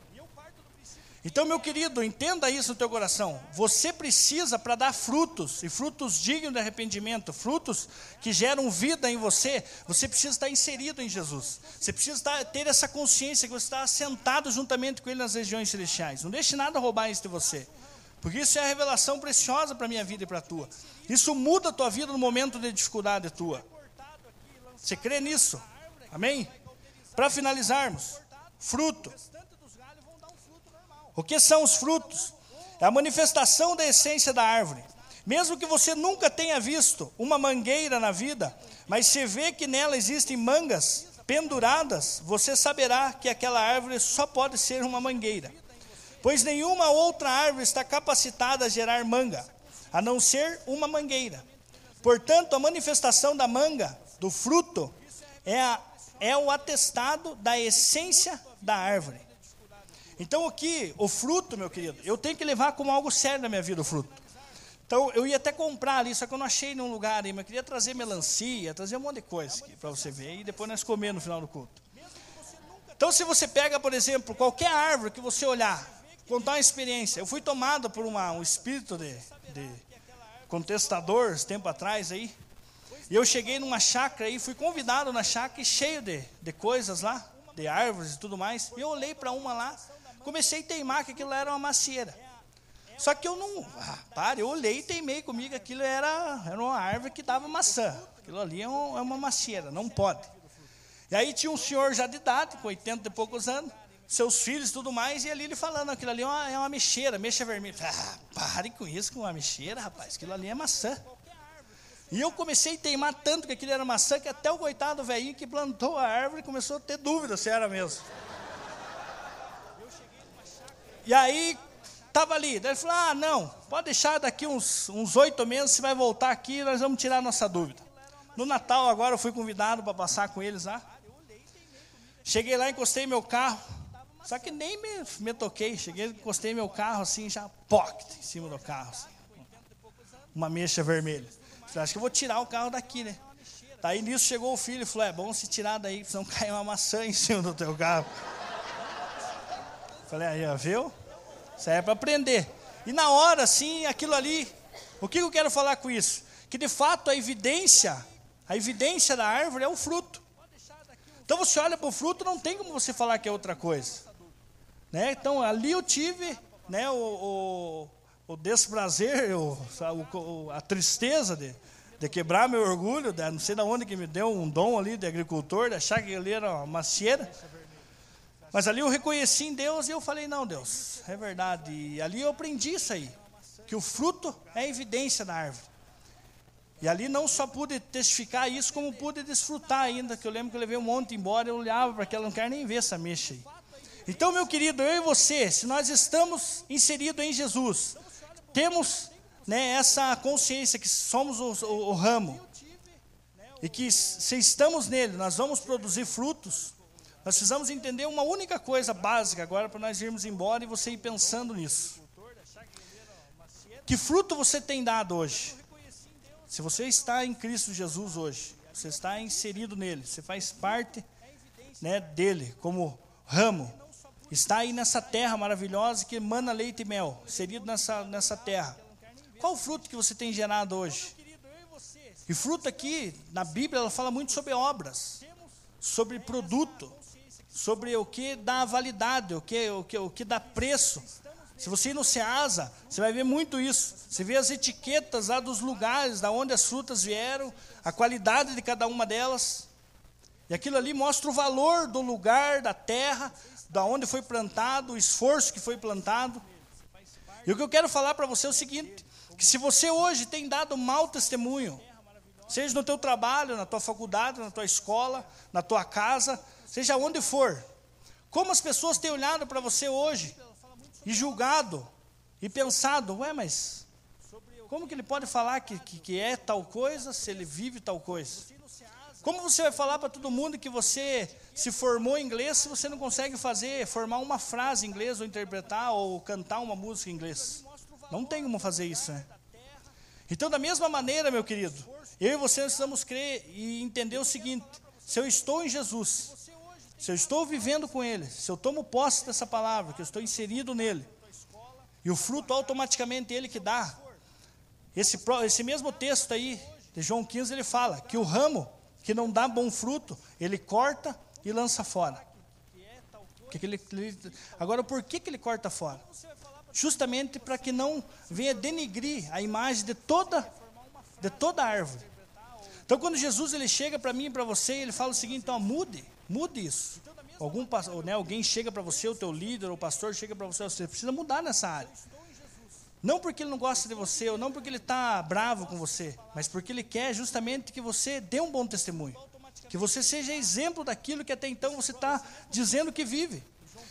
Então, meu querido, entenda isso no teu coração. Você precisa, para dar frutos, e frutos dignos de arrependimento, frutos que geram vida em você, você precisa estar inserido em Jesus. Você precisa estar, ter essa consciência que você está sentado juntamente com Ele nas regiões celestiais. Não deixe nada roubar isso de você. Porque isso é a revelação preciosa para a minha vida e para a tua. Isso muda a tua vida no momento de dificuldade tua. Você crê nisso? Amém? Para finalizarmos, fruto. O que são os frutos? É a manifestação da essência da árvore. Mesmo que você nunca tenha visto uma mangueira na vida, mas se vê que nela existem mangas penduradas, você saberá que aquela árvore só pode ser uma mangueira. Pois nenhuma outra árvore está capacitada a gerar manga, a não ser uma mangueira. Portanto, a manifestação da manga do fruto é, a, é o atestado da essência da árvore. Então aqui, o fruto, meu querido, eu tenho que levar como algo sério na minha vida o fruto. Então eu ia até comprar ali, só que eu não achei num lugar aí, mas eu queria trazer melancia, trazer um monte de coisa para você ver, e depois nós comer no final do culto. Então, se você pega, por exemplo, qualquer árvore que você olhar, contar uma experiência. Eu fui tomado por uma, um espírito de, de contestador, tempo atrás aí. E eu cheguei numa chácara aí, fui convidado na chácara cheio de, de coisas lá, de árvores e tudo mais. E eu olhei para uma lá, comecei a teimar que aquilo era uma macieira. Só que eu não. Ah, pare, eu olhei e teimei comigo, aquilo era, era uma árvore que dava maçã. Aquilo ali é, um, é uma macieira, não pode. E aí tinha um senhor já de idade, com 80 e poucos anos, seus filhos e tudo mais, e ali ele falando, aquilo ali é uma, é uma mexeira, mexa vermelha. Ah, pare com isso, com uma mexeira, rapaz, aquilo ali é maçã. E eu comecei a teimar tanto que aquilo era maçã, que até o coitado velhinho que plantou a árvore começou a ter dúvida se era mesmo. E aí, estava ali, daí ele falou, ah, não, pode deixar daqui uns oito meses, você vai voltar aqui, nós vamos tirar a nossa dúvida. No Natal agora eu fui convidado para passar com eles lá. Cheguei lá, encostei meu carro. Só que nem me, me toquei. Cheguei, encostei meu carro assim, já pocket em cima do carro. Assim. Uma mecha vermelha. Falei, acho que eu vou tirar o carro daqui, né? Daí nisso chegou o filho e falou: é bom se tirar daí, senão cair uma maçã em cima do teu carro. Falei, aí, viu? Isso aí é para aprender. E na hora, assim, aquilo ali, o que eu quero falar com isso? Que de fato a evidência, a evidência da árvore é o fruto. Então você olha para o fruto, não tem como você falar que é outra coisa. Né? Então ali eu tive né, o, o, o desprazer, o, o, a tristeza de, de quebrar meu orgulho, de, não sei de onde que me deu um dom ali de agricultor, de achar que ele era uma macieira. Mas ali eu reconheci em Deus e eu falei, não, Deus, é verdade. E ali eu aprendi isso aí, que o fruto é evidência da árvore. E ali não só pude testificar isso, como pude desfrutar ainda, que eu lembro que eu levei um monte embora, eu olhava para aquela, não quero nem ver essa mexa aí. Então, meu querido, eu e você, se nós estamos inseridos em Jesus, temos né, essa consciência que somos o, o, o ramo, e que se estamos nele, nós vamos produzir frutos, nós precisamos entender uma única coisa básica agora para nós irmos embora e você ir pensando nisso. Que fruto você tem dado hoje? Se você está em Cristo Jesus hoje, você está inserido nele, você faz parte né, dele como ramo, está aí nessa terra maravilhosa que emana leite e mel, inserido nessa, nessa terra. Qual o fruto que você tem gerado hoje? E fruto aqui, na Bíblia, ela fala muito sobre obras, sobre produto, sobre o que dá validade, o que, o que, o que dá preço, se você ir no Ceasa, você vai ver muito isso. Você vê as etiquetas lá dos lugares, da onde as frutas vieram, a qualidade de cada uma delas. E aquilo ali mostra o valor do lugar, da terra, da onde foi plantado, o esforço que foi plantado. E o que eu quero falar para você é o seguinte, que se você hoje tem dado mau testemunho, seja no teu trabalho, na tua faculdade, na tua escola, na tua casa, seja onde for, como as pessoas têm olhado para você hoje, e julgado e pensado, ué, mas como que ele pode falar que, que, que é tal coisa se ele vive tal coisa? Como você vai falar para todo mundo que você se formou em inglês se você não consegue fazer, formar uma frase em inglês ou interpretar ou cantar uma música em inglês? Não tem como fazer isso, né? Então, da mesma maneira, meu querido, eu e você precisamos crer e entender o seguinte: se eu estou em Jesus, se eu estou vivendo com Ele, se eu tomo posse dessa palavra, que eu estou inserido nele, e o fruto automaticamente Ele que dá. Esse, esse mesmo texto aí, de João 15, ele fala que o ramo que não dá bom fruto, ele corta e lança fora. Que que ele, agora, por que, que ele corta fora? Justamente para que não venha denigrir a imagem de toda, de toda árvore. Então, quando Jesus ele chega para mim e para você, ele fala o seguinte: então, mude Mude isso. Algum, né, alguém chega para você, o teu líder, o pastor chega para você, você precisa mudar nessa área. Não porque ele não gosta de você, ou não porque ele está bravo com você, mas porque ele quer justamente que você dê um bom testemunho. Que você seja exemplo daquilo que até então você está dizendo que vive.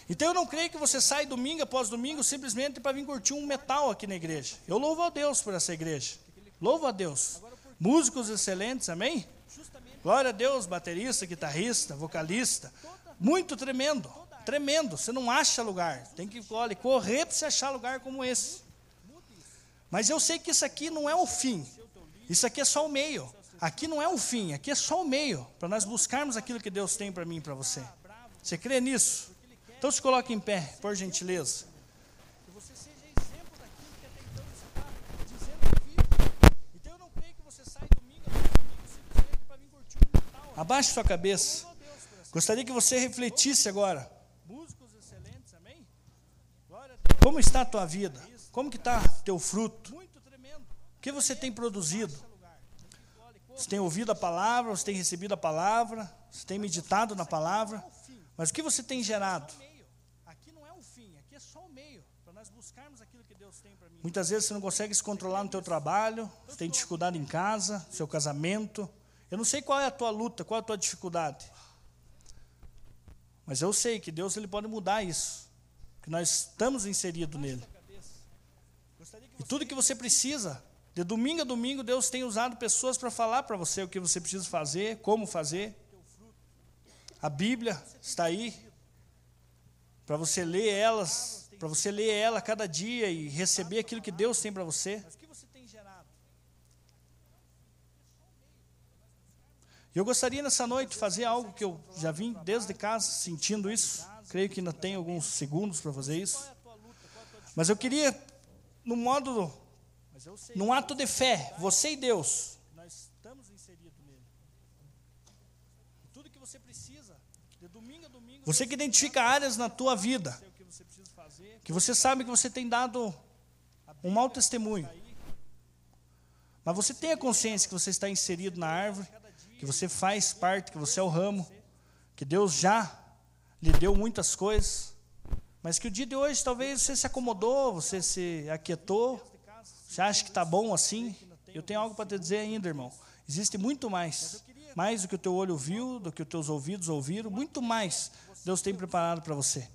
Então eu não creio que você sai domingo após domingo simplesmente para vir curtir um metal aqui na igreja. Eu louvo a Deus por essa igreja. Louvo a Deus. Músicos excelentes, amém? Glória a Deus, baterista, guitarrista, vocalista. Muito tremendo, tremendo. Você não acha lugar. Tem que olha, correr para você achar lugar como esse. Mas eu sei que isso aqui não é o fim. Isso aqui é só o meio. Aqui não é o fim, aqui é só o meio para nós buscarmos aquilo que Deus tem para mim e para você. Você crê nisso? Então se coloque em pé, por gentileza. Que você seja exemplo daquilo que até então você está dizendo que vive. Então eu não creio que você saia domingo após domingo simplesmente para vir curtir um Natal. Abaixe sua cabeça. Gostaria que você refletisse agora. Como está a tua vida? Como que está teu fruto? O que você tem produzido? Você tem ouvido a palavra, você tem recebido a palavra, você tem meditado na palavra, mas o que você tem gerado? Muitas vezes você não consegue se controlar no teu trabalho, você tem dificuldade em casa, seu casamento. Eu não sei qual é a tua luta, qual é a tua dificuldade. Mas eu sei que Deus ele pode mudar isso, que nós estamos inseridos nele. E tudo que você precisa de domingo a domingo, Deus tem usado pessoas para falar para você o que você precisa fazer, como fazer. A Bíblia está aí para você ler elas, para você ler ela cada dia e receber aquilo que Deus tem para você. E eu gostaria nessa noite fazer algo que eu já vim desde casa sentindo isso. Creio que ainda tem alguns segundos para fazer isso. Mas eu queria, no modo num ato de fé, você e Deus. Nós estamos inseridos nele. Tudo que você precisa, de domingo a domingo. Você que identifica áreas na tua vida, que você sabe que você tem dado um mau testemunho. Mas você tem a consciência que você está inserido na árvore, que você faz parte, que você é o ramo, que Deus já lhe deu muitas coisas, mas que o dia de hoje talvez você se acomodou, você se aquietou, você acha que está bom assim? Eu tenho algo para te dizer ainda, irmão. Existe muito mais. Mais do que o teu olho viu, do que os teus ouvidos ouviram, muito mais Deus tem preparado para você.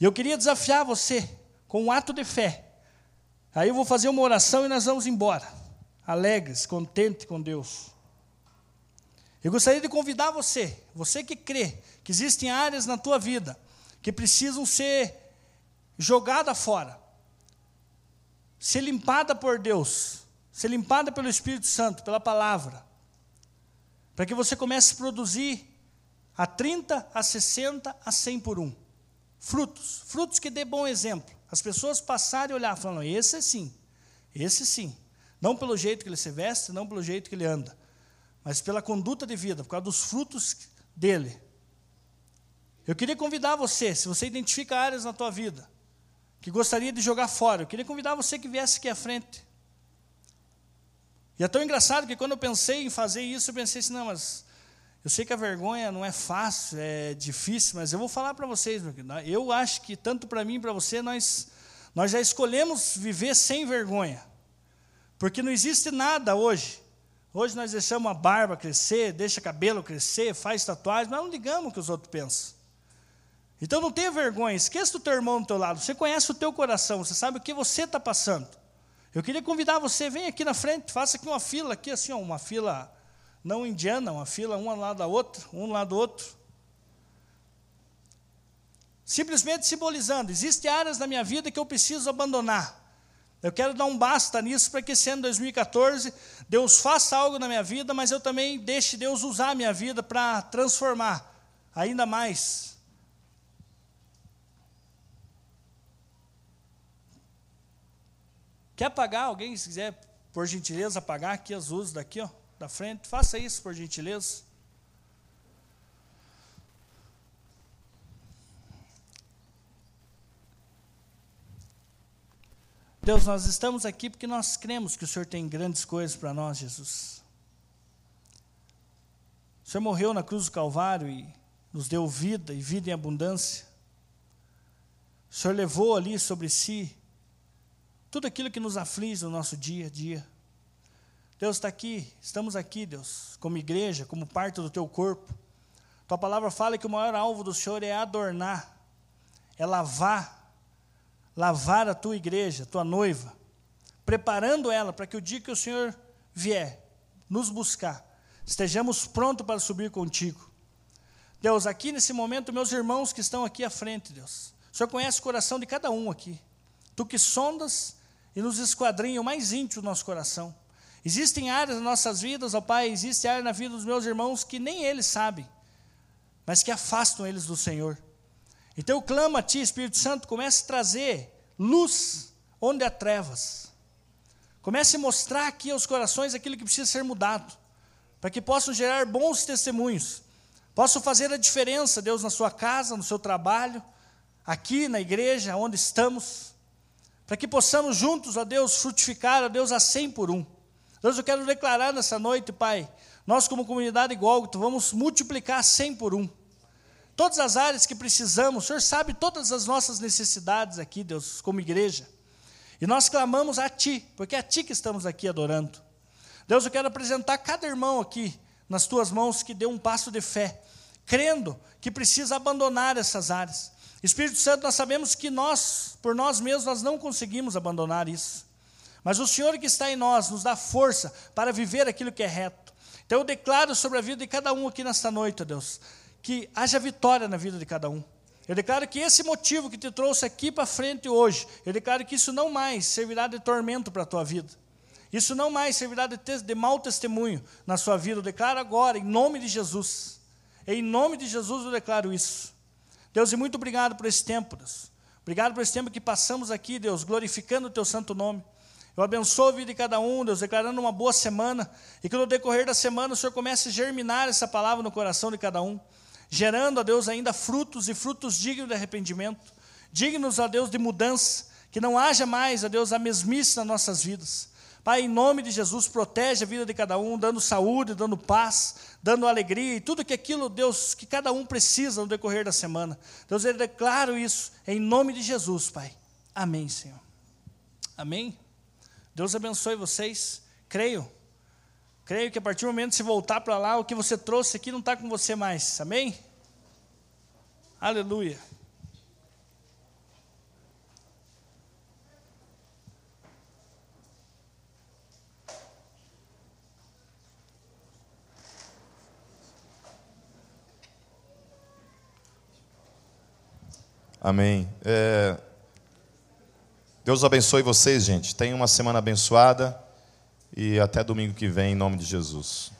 E eu queria desafiar você com um ato de fé. Aí eu vou fazer uma oração e nós vamos embora. Alegres, contente com Deus. Eu gostaria de convidar você, você que crê que existem áreas na tua vida que precisam ser jogadas fora ser limpada por Deus, ser limpada pelo Espírito Santo, pela palavra, para que você comece a produzir a 30, a 60, a 100 por um. Frutos, frutos que dê bom exemplo. As pessoas passarem e olhar, falando, esse sim, esse sim. Não pelo jeito que ele se veste, não pelo jeito que ele anda, mas pela conduta de vida, por causa dos frutos dele. Eu queria convidar você, se você identifica áreas na tua vida, que gostaria de jogar fora. Eu queria convidar você que viesse aqui à frente. E é tão engraçado que quando eu pensei em fazer isso, eu pensei assim, não, mas eu sei que a vergonha não é fácil, é difícil, mas eu vou falar para vocês, eu acho que tanto para mim e para você, nós, nós já escolhemos viver sem vergonha. Porque não existe nada hoje. Hoje nós deixamos a barba crescer, deixa cabelo crescer, faz tatuagem, mas não ligamos o que os outros pensam. Então não tenha vergonha, esqueça o teu irmão do teu lado. Você conhece o teu coração, você sabe o que você está passando. Eu queria convidar você, vem aqui na frente, faça aqui uma fila, aqui assim, ó, uma fila não indiana, uma fila uma lado da outra, um lado do outro. Simplesmente simbolizando, existem áreas da minha vida que eu preciso abandonar. Eu quero dar um basta nisso para que esse ano 2014 Deus faça algo na minha vida, mas eu também deixe Deus usar a minha vida para transformar ainda mais Quer apagar alguém, se quiser, por gentileza, apagar aqui as luzes daqui, ó, da frente, faça isso, por gentileza. Deus, nós estamos aqui porque nós cremos que o Senhor tem grandes coisas para nós, Jesus. O Senhor morreu na cruz do Calvário e nos deu vida e vida em abundância. O Senhor levou ali sobre si tudo aquilo que nos aflige no nosso dia a dia. Deus está aqui, estamos aqui, Deus, como igreja, como parte do teu corpo. Tua palavra fala que o maior alvo do Senhor é adornar, é lavar, lavar a tua igreja, tua noiva, preparando ela para que o dia que o Senhor vier nos buscar, estejamos prontos para subir contigo. Deus, aqui nesse momento, meus irmãos que estão aqui à frente, Deus, o Senhor conhece o coração de cada um aqui. Tu que sondas e nos esquadrinha o mais íntimo do nosso coração. Existem áreas nas nossas vidas, ó Pai, existe área na vida dos meus irmãos que nem eles sabem. mas que afastam eles do Senhor. Então eu clamo a Ti, Espírito Santo, comece a trazer luz onde há trevas. Comece a mostrar aqui aos corações aquilo que precisa ser mudado, para que possam gerar bons testemunhos, possam fazer a diferença, Deus, na sua casa, no seu trabalho, aqui na igreja, onde estamos, para que possamos juntos, ó Deus, frutificar, ó Deus, a cem por um. Deus, eu quero declarar nessa noite, Pai, nós como comunidade Gólgota, vamos multiplicar cem por um. Todas as áreas que precisamos, o Senhor sabe todas as nossas necessidades aqui, Deus, como igreja. E nós clamamos a Ti, porque é a Ti que estamos aqui adorando. Deus, eu quero apresentar cada irmão aqui nas Tuas mãos que deu um passo de fé, crendo que precisa abandonar essas áreas. Espírito Santo, nós sabemos que nós, por nós mesmos, nós não conseguimos abandonar isso. Mas o Senhor que está em nós nos dá força para viver aquilo que é reto. Então eu declaro sobre a vida de cada um aqui nesta noite, ó Deus, que haja vitória na vida de cada um. Eu declaro que esse motivo que te trouxe aqui para frente hoje, eu declaro que isso não mais servirá de tormento para a tua vida. Isso não mais servirá de, de mau testemunho na sua vida. Eu declaro agora, em nome de Jesus. Em nome de Jesus eu declaro isso. Deus, e muito obrigado por esse tempo, Deus. Obrigado por esse tempo que passamos aqui, Deus, glorificando o teu santo nome. Eu abençoo a vida de cada um, Deus, declarando uma boa semana. E que no decorrer da semana o Senhor comece a germinar essa palavra no coração de cada um gerando a Deus ainda frutos e frutos dignos de arrependimento, dignos a Deus de mudança, que não haja mais a Deus a mesmice nas nossas vidas. Pai, em nome de Jesus, protege a vida de cada um, dando saúde, dando paz, dando alegria e tudo que aquilo, Deus, que cada um precisa no decorrer da semana. Deus, eu declaro isso em nome de Jesus, Pai. Amém, Senhor. Amém. Deus abençoe vocês. Creio Creio que a partir do momento que você voltar para lá, o que você trouxe aqui não está com você mais. Amém? Aleluia. Amém. É... Deus abençoe vocês, gente. Tenham uma semana abençoada. E até domingo que vem, em nome de Jesus.